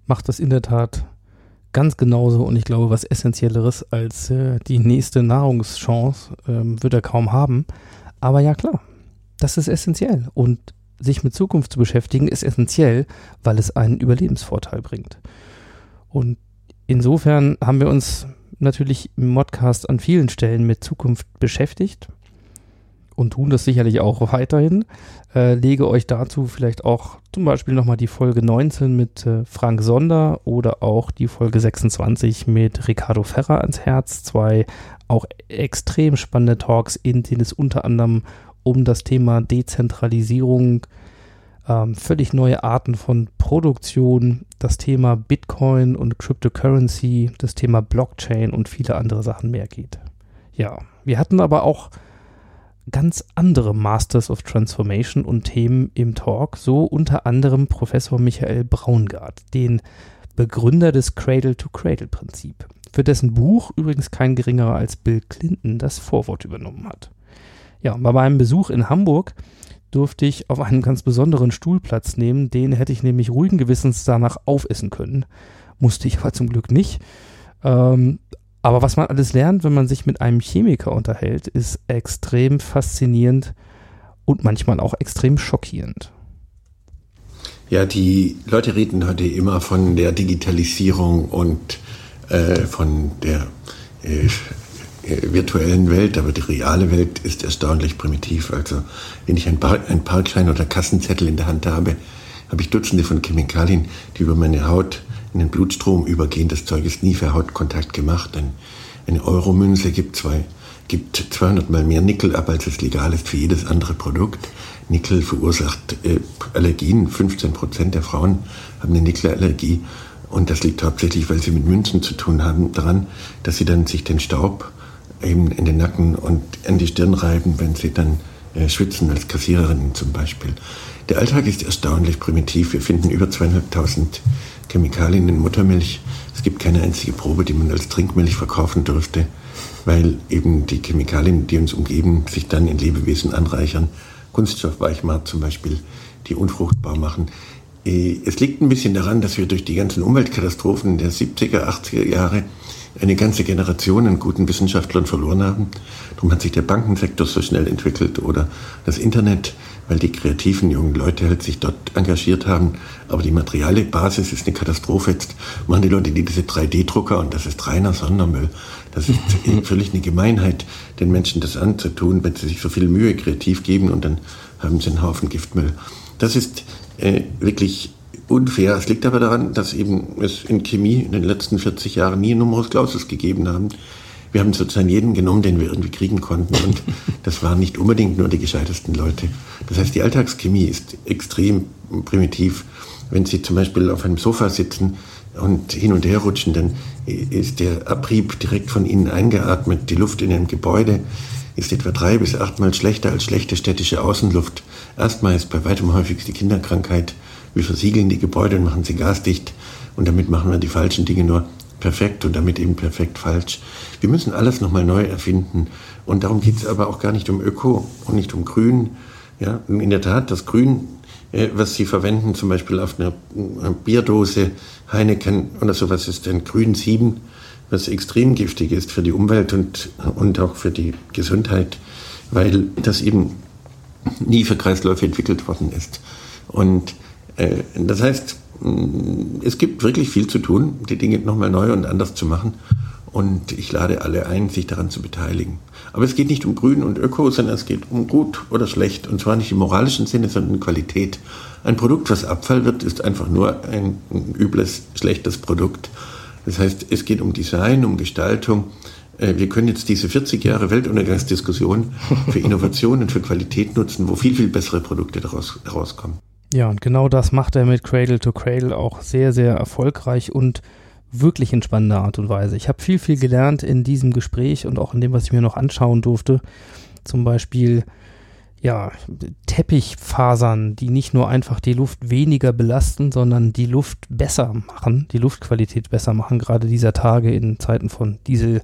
macht das in der Tat ganz genauso und ich glaube, was Essentielleres als äh, die nächste Nahrungschance ähm, wird er kaum haben. Aber ja, klar, das ist essentiell und sich mit Zukunft zu beschäftigen ist essentiell, weil es einen Überlebensvorteil bringt. Und insofern haben wir uns natürlich im Modcast an vielen Stellen mit Zukunft beschäftigt und tun das sicherlich auch weiterhin. Äh, lege euch dazu vielleicht auch zum Beispiel nochmal die Folge 19 mit äh, Frank Sonder oder auch die Folge 26 mit Ricardo Ferrer ans Herz. Zwei auch extrem spannende Talks, in denen es unter anderem um das Thema Dezentralisierung, ähm, völlig neue Arten von Produktion, das Thema Bitcoin und Cryptocurrency, das Thema Blockchain und viele andere Sachen mehr geht. Ja, wir hatten aber auch ganz andere Masters of Transformation und Themen im Talk, so unter anderem Professor Michael Braungart, den Begründer des Cradle-to-Cradle-Prinzip, für dessen Buch übrigens kein geringerer als Bill Clinton das Vorwort übernommen hat. Ja, bei meinem Besuch in Hamburg durfte ich auf einem ganz besonderen Stuhl Platz nehmen, den hätte ich nämlich ruhigen Gewissens danach aufessen können. Musste ich aber zum Glück nicht. Ähm, aber was man alles lernt, wenn man sich mit einem Chemiker unterhält, ist extrem faszinierend und manchmal auch extrem schockierend. Ja, die Leute reden heute immer von der Digitalisierung und äh, von der äh, virtuellen Welt, aber die reale Welt ist erstaunlich primitiv. Also wenn ich einen Parkschein oder Kassenzettel in der Hand habe, habe ich Dutzende von Chemikalien, die über meine Haut in den Blutstrom übergehen. Das Zeug ist nie für Hautkontakt gemacht. Ein, eine Euromünze gibt, zwei, gibt 200 mal mehr Nickel ab, als es legal ist für jedes andere Produkt. Nickel verursacht äh, Allergien. 15 Prozent der Frauen haben eine Nickelallergie. Und das liegt hauptsächlich, weil sie mit Münzen zu tun haben, daran, dass sie dann sich den Staub eben in den Nacken und an die Stirn reiben, wenn sie dann äh, schwitzen, als Kassiererinnen zum Beispiel. Der Alltag ist erstaunlich primitiv. Wir finden über zweieinhalbtausend Chemikalien in Muttermilch. Es gibt keine einzige Probe, die man als Trinkmilch verkaufen dürfte, weil eben die Chemikalien, die uns umgeben, sich dann in Lebewesen anreichern. Kunststoffweichmacher zum Beispiel, die unfruchtbar machen. Äh, es liegt ein bisschen daran, dass wir durch die ganzen Umweltkatastrophen der 70er, 80er Jahre eine ganze Generation an guten Wissenschaftlern verloren haben. Darum hat sich der Bankensektor so schnell entwickelt oder das Internet, weil die kreativen jungen Leute halt sich dort engagiert haben. Aber die materielle Basis ist eine Katastrophe. Jetzt machen die Leute die diese 3D-Drucker und das ist reiner Sondermüll. Das ist völlig eine Gemeinheit, den Menschen das anzutun, wenn sie sich so viel Mühe kreativ geben und dann haben sie einen Haufen Giftmüll. Das ist äh, wirklich unfair. Es liegt aber daran, dass eben es in Chemie in den letzten 40 Jahren nie Numerus Clausus gegeben haben. Wir haben sozusagen jeden genommen, den wir irgendwie kriegen konnten. Und das waren nicht unbedingt nur die gescheitesten Leute. Das heißt, die Alltagschemie ist extrem primitiv. Wenn Sie zum Beispiel auf einem Sofa sitzen und hin und her rutschen, dann ist der Abrieb direkt von innen eingeatmet. Die Luft in einem Gebäude ist etwa drei bis achtmal schlechter als schlechte städtische Außenluft. Erstmal ist bei weitem häufigst die Kinderkrankheit. Wir versiegeln die Gebäude und machen sie gasdicht. Und damit machen wir die falschen Dinge nur perfekt und damit eben perfekt falsch. Wir müssen alles nochmal neu erfinden. Und darum geht es aber auch gar nicht um Öko und nicht um Grün. Ja, in der Tat, das Grün, äh, was Sie verwenden, zum Beispiel auf einer, einer Bierdose Heineken oder sowas, ist ein Grün 7, was extrem giftig ist für die Umwelt und, und auch für die Gesundheit, weil das eben nie für Kreisläufe entwickelt worden ist. Und äh, das heißt, es gibt wirklich viel zu tun, die Dinge nochmal neu und anders zu machen. Und ich lade alle ein, sich daran zu beteiligen. Aber es geht nicht um Grün und Öko, sondern es geht um gut oder schlecht. Und zwar nicht im moralischen Sinne, sondern in Qualität. Ein Produkt, was Abfall wird, ist einfach nur ein übles, schlechtes Produkt. Das heißt, es geht um Design, um Gestaltung. Äh, wir können jetzt diese 40 Jahre Weltuntergangsdiskussion für Innovation und für Qualität nutzen, wo viel, viel bessere Produkte daraus herauskommen. Ja, und genau das macht er mit Cradle to Cradle auch sehr, sehr erfolgreich und wirklich in spannender Art und Weise. Ich habe viel, viel gelernt in diesem Gespräch und auch in dem, was ich mir noch anschauen durfte. Zum Beispiel, ja, Teppichfasern, die nicht nur einfach die Luft weniger belasten, sondern die Luft besser machen, die Luftqualität besser machen, gerade dieser Tage in Zeiten von Diesel.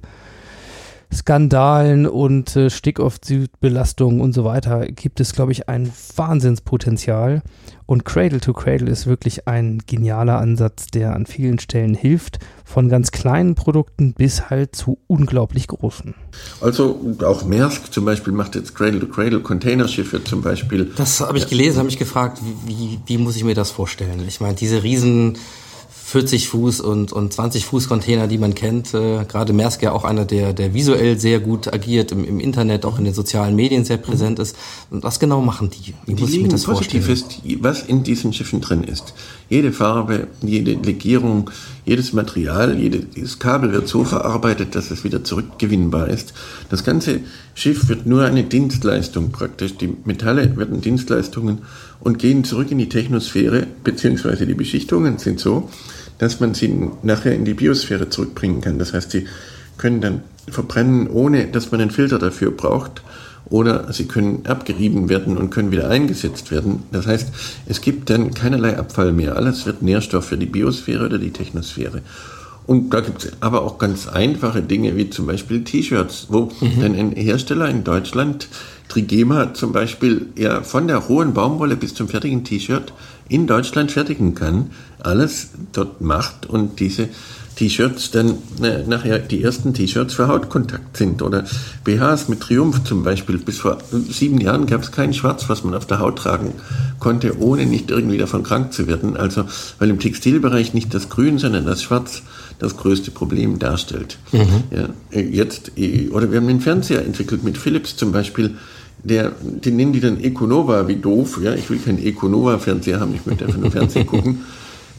Skandalen und äh, Stickoxidbelastungen und so weiter gibt es, glaube ich, ein Wahnsinnspotenzial. Und Cradle to Cradle ist wirklich ein genialer Ansatz, der an vielen Stellen hilft, von ganz kleinen Produkten bis halt zu unglaublich großen. Also auch Maersk zum Beispiel macht jetzt Cradle to Cradle Containerschiffe zum Beispiel. Das habe ich gelesen, habe ich gefragt, wie, wie, wie muss ich mir das vorstellen? Ich meine, diese riesen 40 Fuß und, und 20 Fuß Container, die man kennt. Äh, gerade Maersk ja auch einer, der, der visuell sehr gut agiert, im, im Internet, auch in den sozialen Medien sehr präsent ist. Und was genau machen die? Wie die muss ich mir das vorstellen? fest, was in diesen Schiffen drin ist. Jede Farbe, jede Legierung, jedes Material, jedes Kabel wird so verarbeitet, dass es wieder zurückgewinnbar ist. Das ganze Schiff wird nur eine Dienstleistung praktisch. Die Metalle werden Dienstleistungen und gehen zurück in die Technosphäre, beziehungsweise die Beschichtungen sind so, dass man sie nachher in die Biosphäre zurückbringen kann. Das heißt, sie können dann verbrennen, ohne dass man einen Filter dafür braucht. Oder sie können abgerieben werden und können wieder eingesetzt werden. Das heißt, es gibt dann keinerlei Abfall mehr. Alles wird Nährstoff für die Biosphäre oder die Technosphäre. Und da gibt es aber auch ganz einfache Dinge, wie zum Beispiel T-Shirts, wo mhm. dann ein Hersteller in Deutschland, Trigema zum Beispiel, ja von der rohen Baumwolle bis zum fertigen T-Shirt in Deutschland fertigen kann, alles dort macht und diese T-Shirts dann äh, nachher die ersten T-Shirts für Hautkontakt sind oder BHs mit Triumph zum Beispiel. Bis vor sieben Jahren gab es kein Schwarz, was man auf der Haut tragen konnte, ohne nicht irgendwie davon krank zu werden. Also weil im Textilbereich nicht das Grün, sondern das Schwarz das größte Problem darstellt. Mhm. Ja, äh, jetzt, äh, oder wir haben den Fernseher entwickelt mit Philips zum Beispiel der, den nennen die dann Econova, wie doof, ja, ich will keinen Econova-Fernseher haben, ich möchte einfach nur Fernsehen gucken.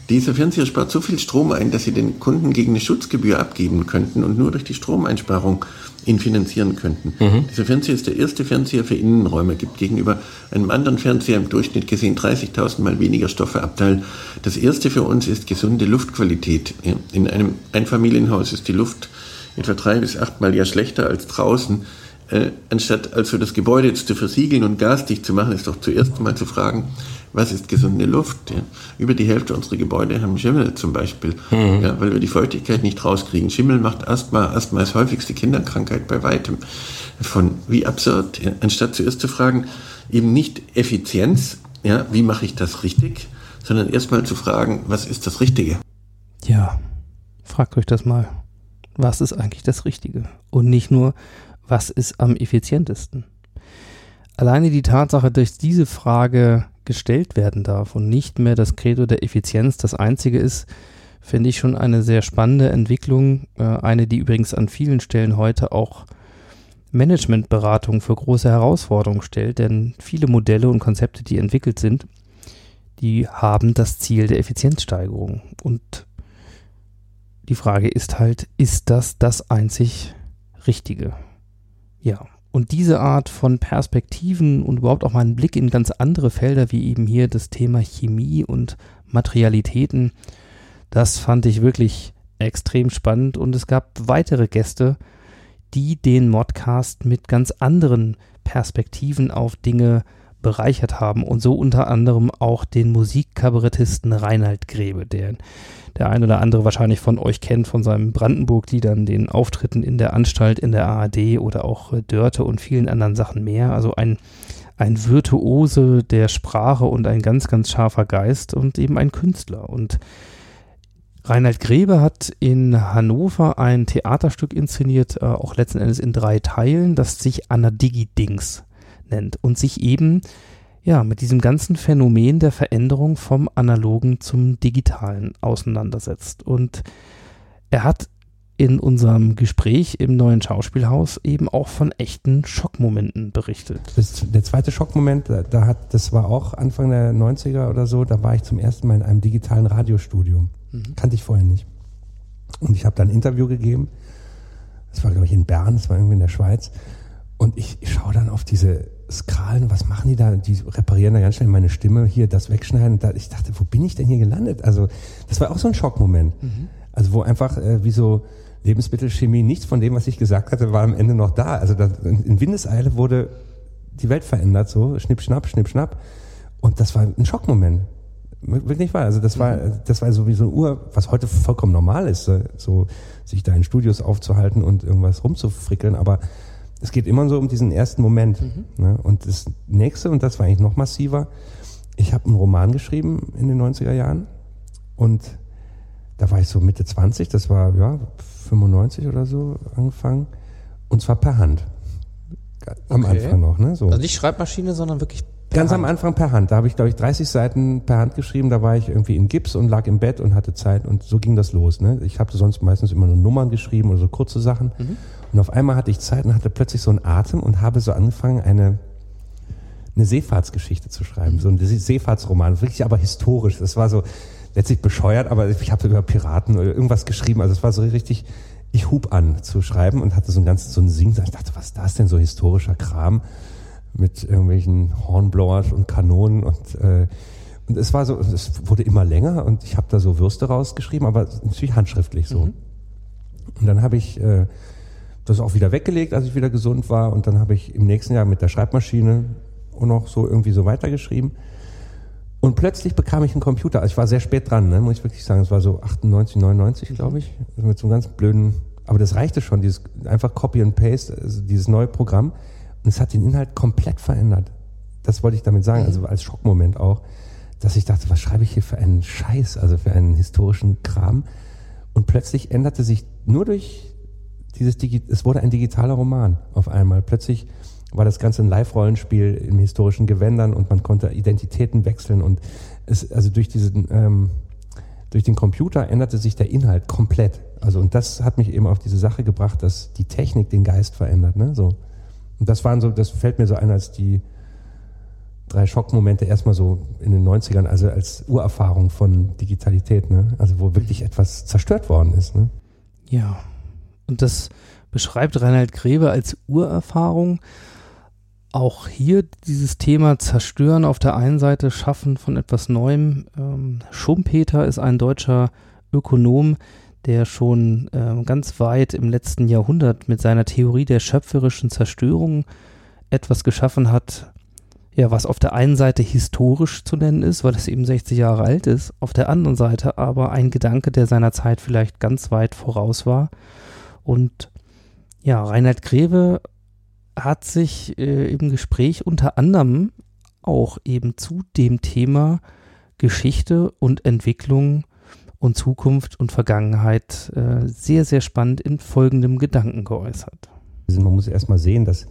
Dieser Fernseher spart so viel Strom ein, dass sie den Kunden gegen eine Schutzgebühr abgeben könnten und nur durch die Stromeinsparung ihn finanzieren könnten. Mhm. Dieser Fernseher ist der erste Fernseher für Innenräume, gibt gegenüber einem anderen Fernseher im Durchschnitt gesehen 30.000 mal weniger Stoffeabteil. Das erste für uns ist gesunde Luftqualität. In einem Einfamilienhaus ist die Luft etwa drei bis achtmal ja schlechter als draußen äh, anstatt also das Gebäude jetzt zu versiegeln und gasdicht zu machen, ist doch zuerst mal zu fragen, was ist gesunde Luft? Ja? Über die Hälfte unserer Gebäude haben Schimmel zum Beispiel, mhm. ja, weil wir die Feuchtigkeit nicht rauskriegen. Schimmel macht Asthma. Asthma ist häufigste Kinderkrankheit bei weitem. Von wie absurd. Ja? Anstatt zuerst zu fragen, eben nicht Effizienz, ja, wie mache ich das richtig, sondern erstmal zu fragen, was ist das Richtige? Ja, fragt euch das mal. Was ist eigentlich das Richtige? Und nicht nur, was ist am effizientesten. Alleine die Tatsache, dass diese Frage gestellt werden darf und nicht mehr das Credo der Effizienz das einzige ist, finde ich schon eine sehr spannende Entwicklung. Äh, eine, die übrigens an vielen Stellen heute auch Managementberatung für große Herausforderungen stellt, denn viele Modelle und Konzepte, die entwickelt sind, die haben das Ziel der Effizienzsteigerung. Und die Frage ist halt, ist das das einzig Richtige? Ja, und diese Art von Perspektiven und überhaupt auch mal einen Blick in ganz andere Felder, wie eben hier das Thema Chemie und Materialitäten, das fand ich wirklich extrem spannend. Und es gab weitere Gäste, die den Modcast mit ganz anderen Perspektiven auf Dinge bereichert haben und so unter anderem auch den Musikkabarettisten Reinhard Grebe, der der ein oder andere wahrscheinlich von euch kennt von seinen Brandenburg-Liedern, den Auftritten in der Anstalt in der ARD oder auch äh, Dörte und vielen anderen Sachen mehr. Also ein, ein Virtuose der Sprache und ein ganz, ganz scharfer Geist und eben ein Künstler. Und Reinhard Grebe hat in Hannover ein Theaterstück inszeniert, äh, auch letzten Endes in drei Teilen, das sich Anna Digi-Dings nennt und sich eben ja, mit diesem ganzen Phänomen der Veränderung vom Analogen zum Digitalen auseinandersetzt. Und er hat in unserem Gespräch im neuen Schauspielhaus eben auch von echten Schockmomenten berichtet. Das, der zweite Schockmoment, da hat, das war auch Anfang der 90er oder so, da war ich zum ersten Mal in einem digitalen Radiostudio. Mhm. Kannte ich vorher nicht. Und ich habe da ein Interview gegeben. Das war, glaube ich, in Bern, das war irgendwie in der Schweiz. Und ich, ich schaue dann auf diese Skralen, was machen die da? Die reparieren da ganz schnell meine Stimme, hier das wegschneiden. Da, ich dachte, wo bin ich denn hier gelandet? Also, das war auch so ein Schockmoment. Mhm. Also, wo einfach äh, wie so Lebensmittelchemie, nichts von dem, was ich gesagt hatte, war am Ende noch da. Also, da, in Windeseile wurde die Welt verändert, so schnipp, schnapp, schnipp, schnapp. Und das war ein Schockmoment. Wirklich wahr. Also, das war, mhm. das war so wie so eine Uhr, was heute vollkommen normal ist, so sich da in Studios aufzuhalten und irgendwas rumzufrickeln. Aber es geht immer so um diesen ersten Moment. Mhm. Ne? Und das nächste, und das war eigentlich noch massiver, ich habe einen Roman geschrieben in den 90er Jahren und da war ich so Mitte 20, das war ja 95 oder so angefangen und zwar per Hand. Am okay. Anfang noch. Ne? So. Also nicht Schreibmaschine, sondern wirklich per Ganz Hand. am Anfang per Hand. Da habe ich, glaube ich, 30 Seiten per Hand geschrieben. Da war ich irgendwie in Gips und lag im Bett und hatte Zeit und so ging das los. Ne? Ich habe sonst meistens immer nur Nummern geschrieben oder so kurze Sachen. Mhm. Und auf einmal hatte ich Zeit und hatte plötzlich so einen Atem und habe so angefangen, eine, eine Seefahrtsgeschichte zu schreiben. So ein Seefahrtsroman, wirklich aber historisch. Das war so letztlich bescheuert, aber ich habe über Piraten oder irgendwas geschrieben. Also es war so richtig, ich hub an zu schreiben und hatte so ein ganzes, so ein Sing. Ich dachte, was ist das denn, so historischer Kram mit irgendwelchen Hornblowers und Kanonen und äh, und es war so, es wurde immer länger und ich habe da so Würste rausgeschrieben, aber natürlich handschriftlich so. Mhm. Und dann habe ich äh, das auch wieder weggelegt, als ich wieder gesund war. Und dann habe ich im nächsten Jahr mit der Schreibmaschine auch noch so irgendwie so weitergeschrieben. Und plötzlich bekam ich einen Computer. Also ich war sehr spät dran, ne, muss ich wirklich sagen. Es war so 98, 99, mhm. glaube ich. Also mit so einem ganz blöden, aber das reichte schon, dieses einfach Copy and Paste, also dieses neue Programm. Und es hat den Inhalt komplett verändert. Das wollte ich damit sagen, mhm. also als Schockmoment auch, dass ich dachte, was schreibe ich hier für einen Scheiß, also für einen historischen Kram. Und plötzlich änderte sich nur durch dieses Digi es wurde ein digitaler Roman auf einmal. Plötzlich war das Ganze ein Live-Rollenspiel in historischen Gewändern und man konnte Identitäten wechseln und es, also durch diesen, ähm, durch den Computer änderte sich der Inhalt komplett. Also und das hat mich eben auf diese Sache gebracht, dass die Technik den Geist verändert, ne? So. Und das waren so, das fällt mir so ein als die drei Schockmomente erstmal so in den 90ern, also als Urerfahrung von Digitalität, ne? Also wo wirklich etwas zerstört worden ist, ne? Ja, und das beschreibt Reinhard Grebe als Urerfahrung. Auch hier dieses Thema Zerstören auf der einen Seite, Schaffen von etwas Neuem. Ähm, Schumpeter ist ein deutscher Ökonom, der schon äh, ganz weit im letzten Jahrhundert mit seiner Theorie der schöpferischen Zerstörung etwas geschaffen hat, ja, was auf der einen Seite historisch zu nennen ist, weil es eben 60 Jahre alt ist, auf der anderen Seite aber ein Gedanke, der seiner Zeit vielleicht ganz weit voraus war und ja, Reinhard Greve hat sich äh, im Gespräch unter anderem auch eben zu dem Thema Geschichte und Entwicklung und Zukunft und Vergangenheit äh, sehr, sehr spannend in folgendem Gedanken geäußert. Also man muss erstmal sehen, dass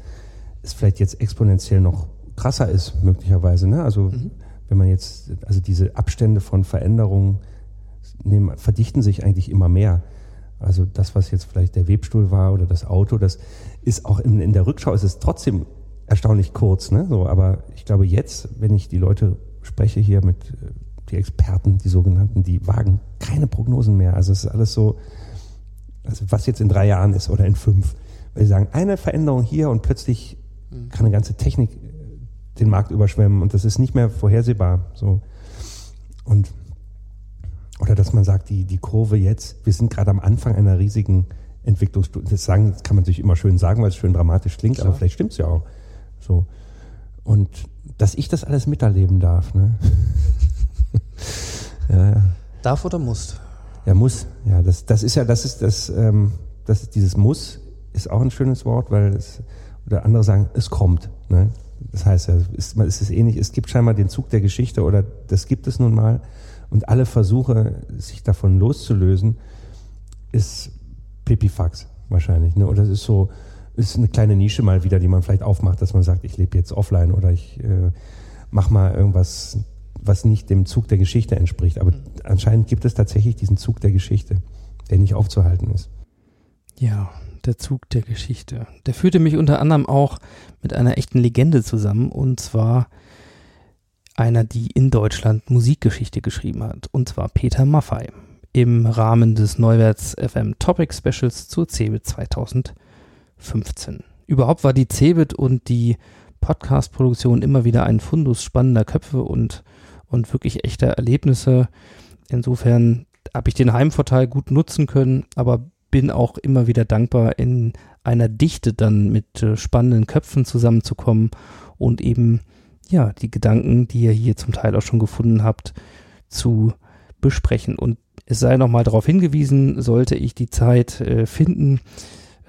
es vielleicht jetzt exponentiell noch krasser ist, möglicherweise. Ne? Also Mhm. wenn man jetzt, also diese Abstände von Veränderungen nehmen, verdichten sich eigentlich immer mehr. Also das, was jetzt vielleicht der Webstuhl war oder das Auto, das ist auch in, in der Rückschau ist es trotzdem erstaunlich kurz. Ne? So, aber ich glaube jetzt, wenn ich die Leute spreche hier mit äh, die Experten, die sogenannten, die wagen keine Prognosen mehr. Also es ist alles so, also was jetzt in drei Jahren ist oder in fünf. Weil sie sagen, eine Veränderung hier und plötzlich kann eine ganze Technik äh, den Markt überschwemmen und das ist nicht mehr vorhersehbar. So. Und oder dass man sagt, die, die Kurve jetzt, wir sind gerade am Anfang einer riesigen Entwicklungsstudie. Das sagen, das kann man natürlich immer schön sagen, weil es schön dramatisch klingt, Klar. aber vielleicht stimmt es ja auch. So. Und dass ich das alles miterleben darf, ne? ja, ja. Darf oder muss? Ja, muss. Ja, das, das ist ja, das ist das, ähm, das ist dieses Muss ist auch ein schönes Wort, weil es, oder andere sagen, es kommt. Ne? Das heißt ja, es ist, es ist ähnlich, es gibt scheinbar den Zug der Geschichte oder das gibt es nun mal und alle Versuche, sich davon loszulösen, ist Pipifax wahrscheinlich. Ne? Oder es ist so, ist eine kleine Nische mal wieder, die man vielleicht aufmacht, dass man sagt, ich lebe jetzt offline oder ich äh, mach mal irgendwas, was nicht dem Zug der Geschichte entspricht. Aber anscheinend gibt es tatsächlich diesen Zug der Geschichte, der nicht aufzuhalten ist. Ja, der Zug der Geschichte. Der führte mich unter anderem auch mit einer echten Legende zusammen und zwar einer, die in Deutschland Musikgeschichte geschrieben hat, und zwar Peter Maffei im Rahmen des Neuwärts FM Topic Specials zur CeBIT 2015. Überhaupt war die CeBIT und die Podcast-Produktion immer wieder ein Fundus spannender Köpfe und, und wirklich echter Erlebnisse. Insofern habe ich den Heimvorteil gut nutzen können, aber bin auch immer wieder dankbar, in einer Dichte dann mit äh, spannenden Köpfen zusammenzukommen und eben ja die Gedanken, die ihr hier zum Teil auch schon gefunden habt, zu besprechen. Und es sei nochmal darauf hingewiesen, sollte ich die Zeit äh, finden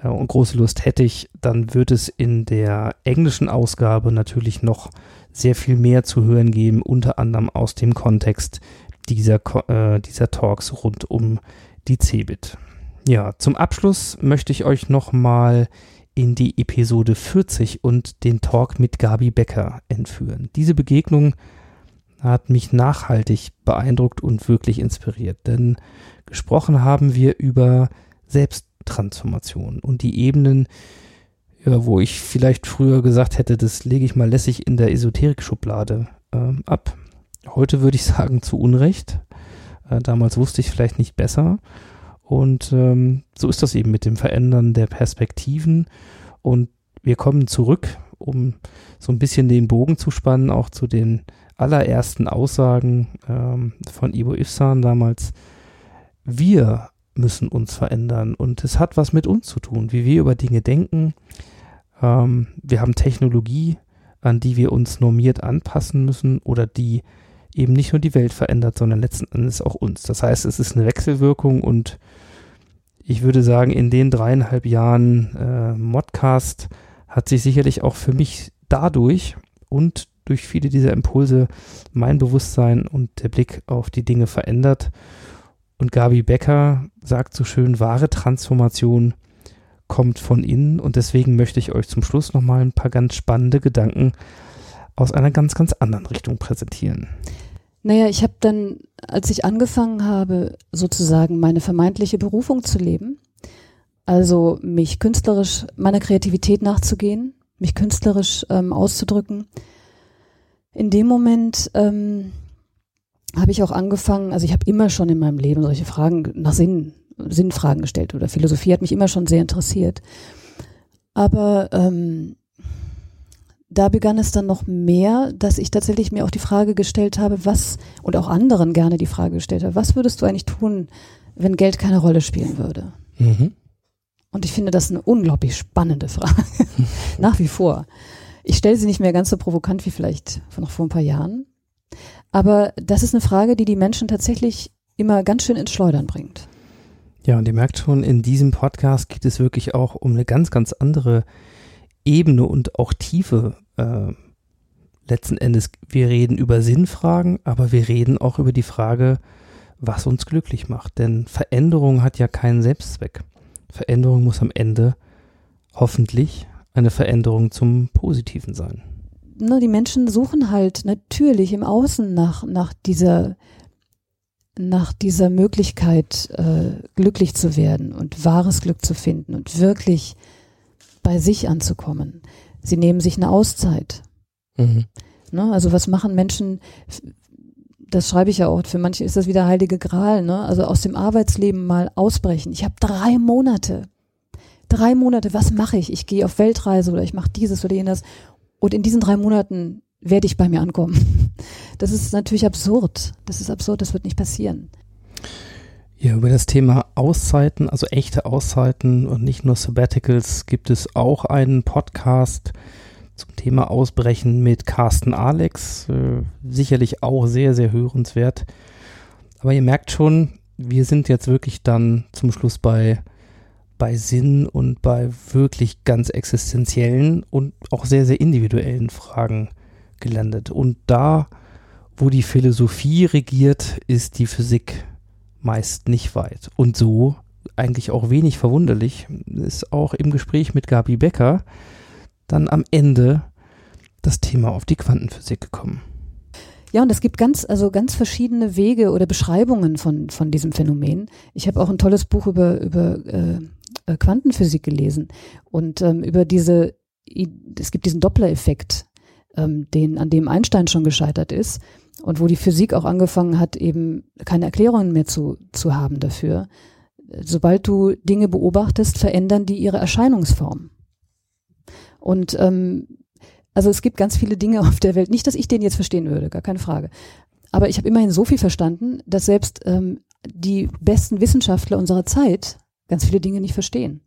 äh, und große Lust hätte ich, dann wird es in der englischen Ausgabe natürlich noch sehr viel mehr zu hören geben, unter anderem aus dem Kontext dieser, äh, dieser Talks rund um die CeBIT. Ja, zum Abschluss möchte ich euch nochmal in die Episode 40 und den Talk mit Gabi Becker entführen. Diese Begegnung hat mich nachhaltig beeindruckt und wirklich inspiriert, denn gesprochen haben wir über Selbsttransformation und die Ebenen, ja, wo ich vielleicht früher gesagt hätte, das lege ich mal lässig in der Esoterik-Schublade ähm, ab. Heute würde ich sagen, zu Unrecht. Äh, damals wusste ich vielleicht nicht besser. Und ähm, so ist das eben mit dem Verändern der Perspektiven. Und wir kommen zurück, um so ein bisschen den Bogen zu spannen, auch zu den allerersten Aussagen ähm, von Ivo Ifsan damals. Wir müssen uns verändern und es hat was mit uns zu tun, wie wir über Dinge denken. Ähm, wir haben Technologie, an die wir uns normiert anpassen müssen oder die eben nicht nur die Welt verändert, sondern letzten Endes auch uns. Das heißt, es ist eine Wechselwirkung und ich würde sagen, in den dreieinhalb Jahren äh, Modcast hat sich sicherlich auch für mich dadurch und durch viele dieser Impulse mein Bewusstsein und der Blick auf die Dinge verändert. Und Gabi Becker sagt so schön, wahre Transformation kommt von innen. Und deswegen möchte ich euch zum Schluss nochmal ein paar ganz spannende Gedanken aus einer ganz, ganz anderen Richtung präsentieren. Naja, ich habe dann, als ich angefangen habe, sozusagen meine vermeintliche Berufung zu leben, also mich künstlerisch meiner Kreativität nachzugehen, mich künstlerisch ähm, auszudrücken, in dem Moment ähm, habe ich auch angefangen, also ich habe immer schon in meinem Leben solche Fragen nach Sinn, Sinnfragen gestellt oder Philosophie hat mich immer schon sehr interessiert. Aber ähm, da begann es dann noch mehr, dass ich tatsächlich mir auch die Frage gestellt habe, was, und auch anderen gerne die Frage gestellt habe, was würdest du eigentlich tun, wenn Geld keine Rolle spielen würde? Mhm. Und ich finde das eine unglaublich spannende Frage. Nach wie vor. Ich stelle sie nicht mehr ganz so provokant wie vielleicht noch vor ein paar Jahren. Aber das ist eine Frage, die die Menschen tatsächlich immer ganz schön ins Schleudern bringt. Ja, und ihr merkt schon, in diesem Podcast geht es wirklich auch um eine ganz, ganz andere Ebene und auch Tiefe. Äh, letzten Endes, wir reden über Sinnfragen, aber wir reden auch über die Frage, was uns glücklich macht. Denn Veränderung hat ja keinen Selbstzweck. Veränderung muss am Ende hoffentlich eine Veränderung zum Positiven sein. ne, die Menschen suchen halt natürlich im Außen nach, nach dieser, nach dieser Möglichkeit, äh, glücklich zu werden und wahres Glück zu finden und wirklich bei sich anzukommen. Sie nehmen sich eine Auszeit. Mhm. Ne, also was machen Menschen, das schreibe ich ja auch, für manche ist das wieder heilige Gral, ne? also aus dem Arbeitsleben mal ausbrechen. Ich habe drei Monate, drei Monate, was mache ich? Ich gehe auf Weltreise oder ich mache dieses oder jenes und in diesen drei Monaten werde ich bei mir ankommen. Das ist natürlich absurd. Das ist absurd, das wird nicht passieren. Ja, über das Thema Auszeiten, also echte Auszeiten und nicht nur Sabbaticals, gibt es auch einen Podcast zum Thema Ausbrechen mit Carsten Alex. Äh, sicherlich auch sehr, sehr hörenswert. Aber ihr merkt schon, wir sind jetzt wirklich dann zum Schluss bei, bei Sinn und bei wirklich ganz existenziellen und auch sehr, sehr individuellen Fragen gelandet. Und da, wo die Philosophie regiert, ist die Physik meist nicht weit. Und so, eigentlich auch wenig verwunderlich, ist auch im Gespräch mit Gabi Becker dann am Ende das Thema auf die Quantenphysik gekommen. Ja, und es gibt ganz, also ganz verschiedene Wege oder Beschreibungen von, von diesem Phänomen. Ich habe auch ein tolles Buch über, über äh, Quantenphysik gelesen und ähm, über diese, es gibt diesen Doppler-Effekt, ähm, den, an dem Einstein schon gescheitert ist und wo die Physik auch angefangen hat, eben keine Erklärungen mehr zu, zu haben dafür. Sobald du Dinge beobachtest, verändern die ihre Erscheinungsform. Und ähm, also es gibt ganz viele Dinge auf der Welt. Nicht, dass ich den jetzt verstehen würde, gar keine Frage. Aber ich habe immerhin so viel verstanden, dass selbst ähm, die besten Wissenschaftler unserer Zeit ganz viele Dinge nicht verstehen.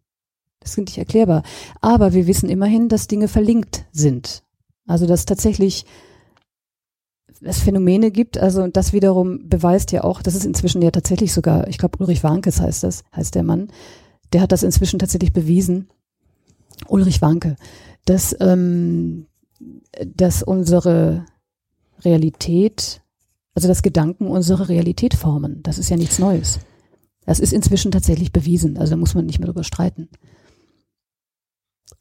Das ist nicht erklärbar. Aber wir wissen immerhin, dass Dinge verlinkt sind. Also dass tatsächlich es Phänomene gibt, also das wiederum beweist ja auch, das ist inzwischen ja tatsächlich sogar, ich glaube Ulrich Warnkes heißt das, heißt der Mann, der hat das inzwischen tatsächlich bewiesen, Ulrich Warnke, dass, ähm, dass unsere Realität, also dass Gedanken unsere Realität formen. Das ist ja nichts Neues. Das ist inzwischen tatsächlich bewiesen, also da muss man nicht mehr drüber streiten.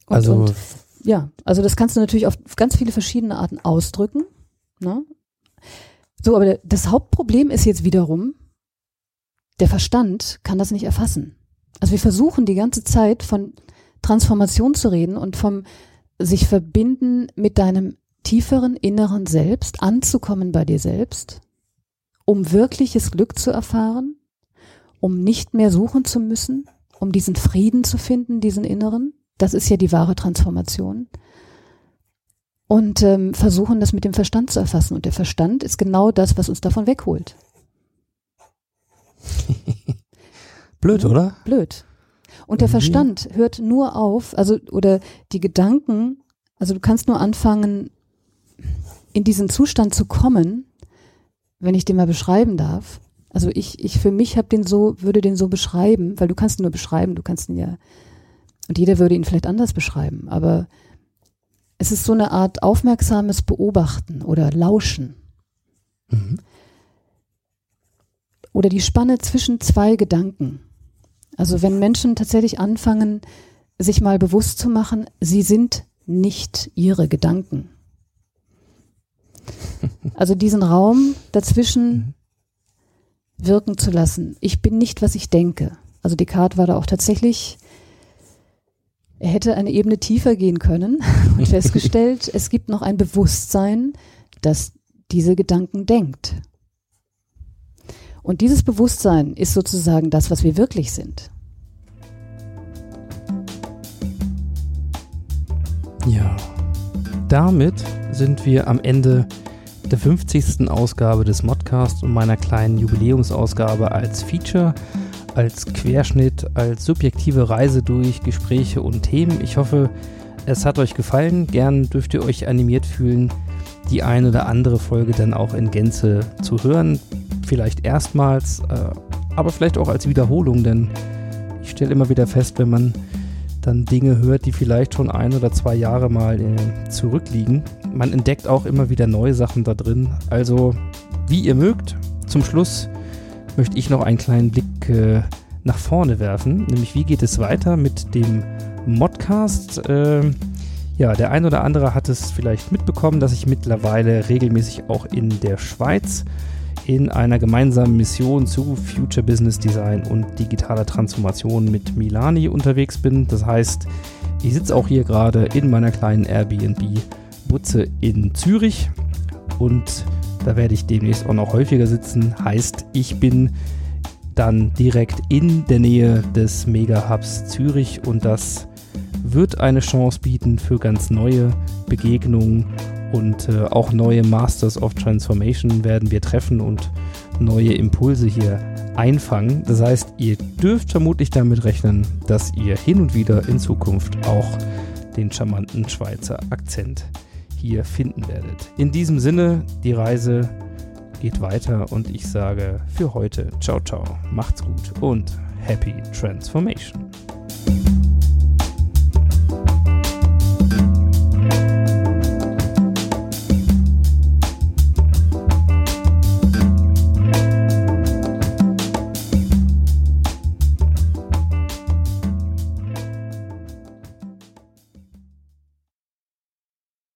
Und, also und, ja, also das kannst du natürlich auf ganz viele verschiedene Arten ausdrücken. Ne? So, aber das Hauptproblem ist jetzt wiederum, der Verstand kann das nicht erfassen. Also wir versuchen die ganze Zeit von Transformation zu reden und vom sich verbinden mit deinem tieferen inneren Selbst, anzukommen bei dir selbst, um wirkliches Glück zu erfahren, um nicht mehr suchen zu müssen, um diesen Frieden zu finden, diesen inneren. Das ist ja die wahre Transformation. Und ähm, versuchen das mit dem Verstand zu erfassen. Und der Verstand ist genau das, was uns davon wegholt. Blöd, oder? Blöd. Und der Verstand hört nur auf, also oder die Gedanken, also du kannst nur anfangen, in diesen Zustand zu kommen, wenn ich den mal beschreiben darf. Also ich, ich für mich habe den so, würde den so beschreiben, weil du kannst ihn nur beschreiben, du kannst ihn ja, und jeder würde ihn vielleicht anders beschreiben, aber es ist so eine Art aufmerksames Beobachten oder Lauschen. Mhm. Oder die Spanne zwischen zwei Gedanken. Also wenn Menschen tatsächlich anfangen, sich mal bewusst zu machen, sie sind nicht ihre Gedanken. Also diesen Raum dazwischen wirken zu lassen. Ich bin nicht, was ich denke. Also Descartes war da auch tatsächlich, er hätte eine Ebene tiefer gehen können und festgestellt, es gibt noch ein Bewusstsein, das diese Gedanken denkt. Und dieses Bewusstsein ist sozusagen das, was wir wirklich sind. Ja, damit sind wir am Ende der 50. Ausgabe des Modcast und meiner kleinen Jubiläumsausgabe als Feature, als Querschnitt, als subjektive Reise durch Gespräche und Themen. Ich hoffe, es hat euch gefallen. Gern dürft ihr euch animiert fühlen, die eine oder andere Folge dann auch in Gänze zu hören vielleicht erstmals, äh, aber vielleicht auch als Wiederholung, denn ich stelle immer wieder fest, wenn man dann Dinge hört, die vielleicht schon ein oder zwei Jahre mal äh, zurückliegen, man entdeckt auch immer wieder neue Sachen da drin. Also, wie ihr mögt, zum Schluss möchte ich noch einen kleinen Blick äh, nach vorne werfen, nämlich wie geht es weiter mit dem Modcast. Äh, Ja, der ein oder andere hat es vielleicht mitbekommen, dass ich mittlerweile regelmäßig auch in der Schweiz in einer gemeinsamen Mission zu Future Business Design und digitaler Transformation mit Milani unterwegs bin. Das heißt, ich sitze auch hier gerade in meiner kleinen Airbnb-Butze in Zürich und da werde ich demnächst auch noch häufiger sitzen. Heißt, ich bin dann direkt in der Nähe des Mega Hubs Zürich und das wird eine Chance bieten für ganz neue Begegnungen und äh, auch neue Masters of Transformation werden wir treffen und neue Impulse hier einfangen. Das heißt, ihr dürft vermutlich damit rechnen, dass ihr hin und wieder in Zukunft auch den charmanten Schweizer Akzent hier finden werdet. In diesem Sinne, die Reise geht weiter und ich sage für heute ciao ciao, macht's gut und happy transformation.